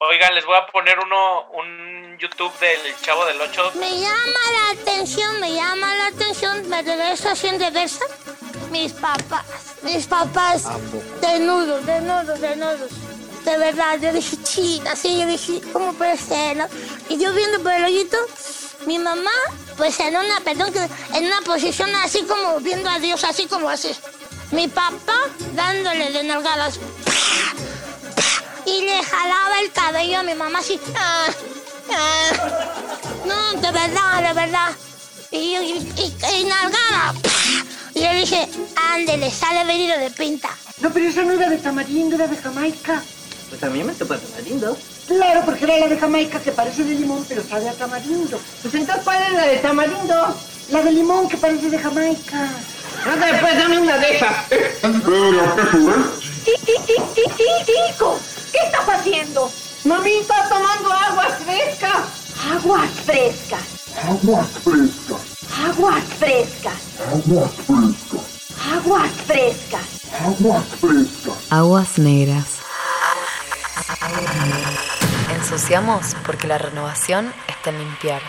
Oigan, les voy a poner uno, un YouTube del Chavo del 8. Me llama la atención, me llama la atención, me regreso así en reversa. Mis papás, mis papás, desnudos, desnudos, desnudos. De verdad, yo dije, china, sí, yo dije, ¿cómo puede ser, no? Y yo viendo por el hoyito, mi mamá, pues en una, perdón, en una posición así como viendo a Dios, así como así. Mi papá dándole de nalgadas. Y le jalaba el cabello a mi mamá así. ah, ah. No, de verdad, de verdad. Y, y, y, y nalgada. Y le dije, ándele, sale venido de pinta. No, pero esa no era de tamarindo, era de Jamaica. Pues a mí me toca tamarindo. Claro, porque era la de Jamaica que parece de limón, pero sabe a tamarindo. Pues entonces, ¿cuál es la de tamarindo? La de limón que parece de Jamaica. No te pues dame una de esas. Tico, ¿qué estás haciendo? Mamita, tomando aguas frescas. Aguas frescas. Aguas frescas. Aguas frescas. Aguas frescas. Aguas frescas. Aguas frescas. Aguas negras. Ensuciamos porque la renovación está en limpiar.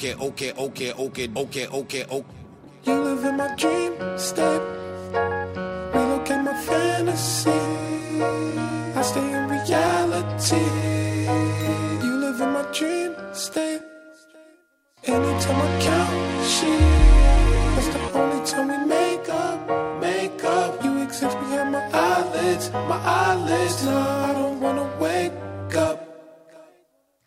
Okay, okay, okay, okay, okay, okay, okay. You live in my dream state. Relocate my fantasy. I stay in reality. You live in my dream state. Anytime I count sheep, that's the only time we make up, make up. You exist behind my eyelids, my eyelids. No,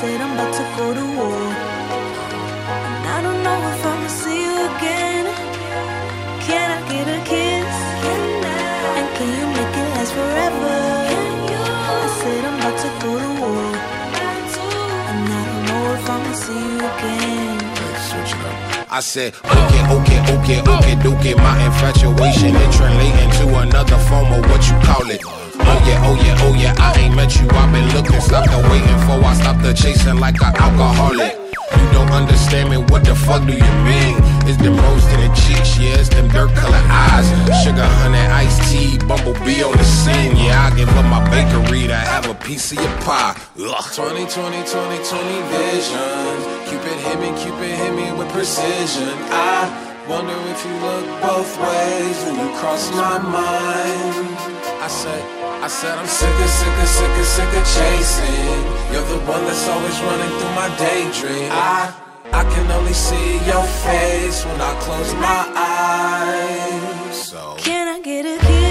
Said I'm about to go to war. And I don't know if I'ma see you again. Can I get a kiss? And can you make it last forever? I said I'm about to go to war. And I don't know if I'ma see you again. I said, okay, okay, okay, okay, okay, my infatuation it translating to another form of what you call it. Oh yeah, oh yeah, oh yeah, I ain't met you, I've been looking, stopped the waiting for, I stopped the chasing like an alcoholic. You don't understand me, what the fuck do you mean? It's them rose to the cheeks, yeah, it's them dirt color eyes. Sugar, honey, iced tea, bumblebee on the scene. Yeah, I give up my bakery to have a piece of your pie. Ugh. 20, 20, 20, 20 vision. Cupid hit me, Cupid hit me with precision. I wonder if you look both ways when you cross my mind. I said, I said I'm sick of, sick of, sick of, sick of chasing. You're the one that's always running through my daydream. I, I can only see your face when I close my eyes. So. Can I get a kiss?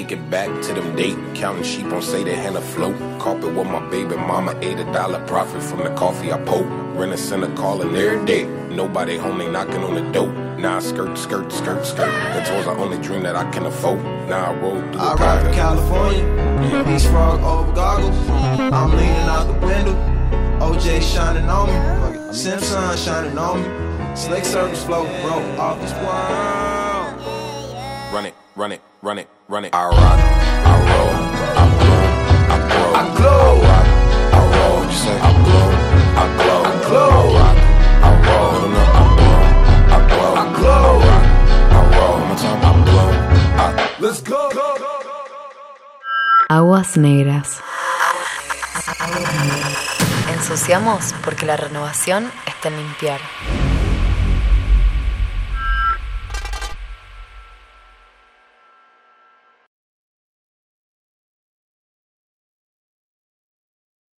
Take it back to them date. Counting sheep on say they hand afloat. Carpet with my baby mama. Ate a dollar profit from the coffee I poke. Rent a center calling every day. Nobody home, they knocking on the door. Now I skirt, skirt, skirt, skirt. That was the only dream that I can afford. Now I roll through I ride to California, East Frog over goggles. I'm leaning out the window, OJ shining on me, Simpson shining on me. Snake circles floating, bro, off this world. Run it, run it, run it, run it. I rock, I roll, I bloom, I grow. I glow. I rock, I roll. You say I bloom, I glow. I glow. I rock, I roll. No, no, I bloom, I glow. I glow. I rock, I roll. One more time, I bloom, I. Let's go. Aguas negras. Ensuciamos porque la renovación está en limpiar.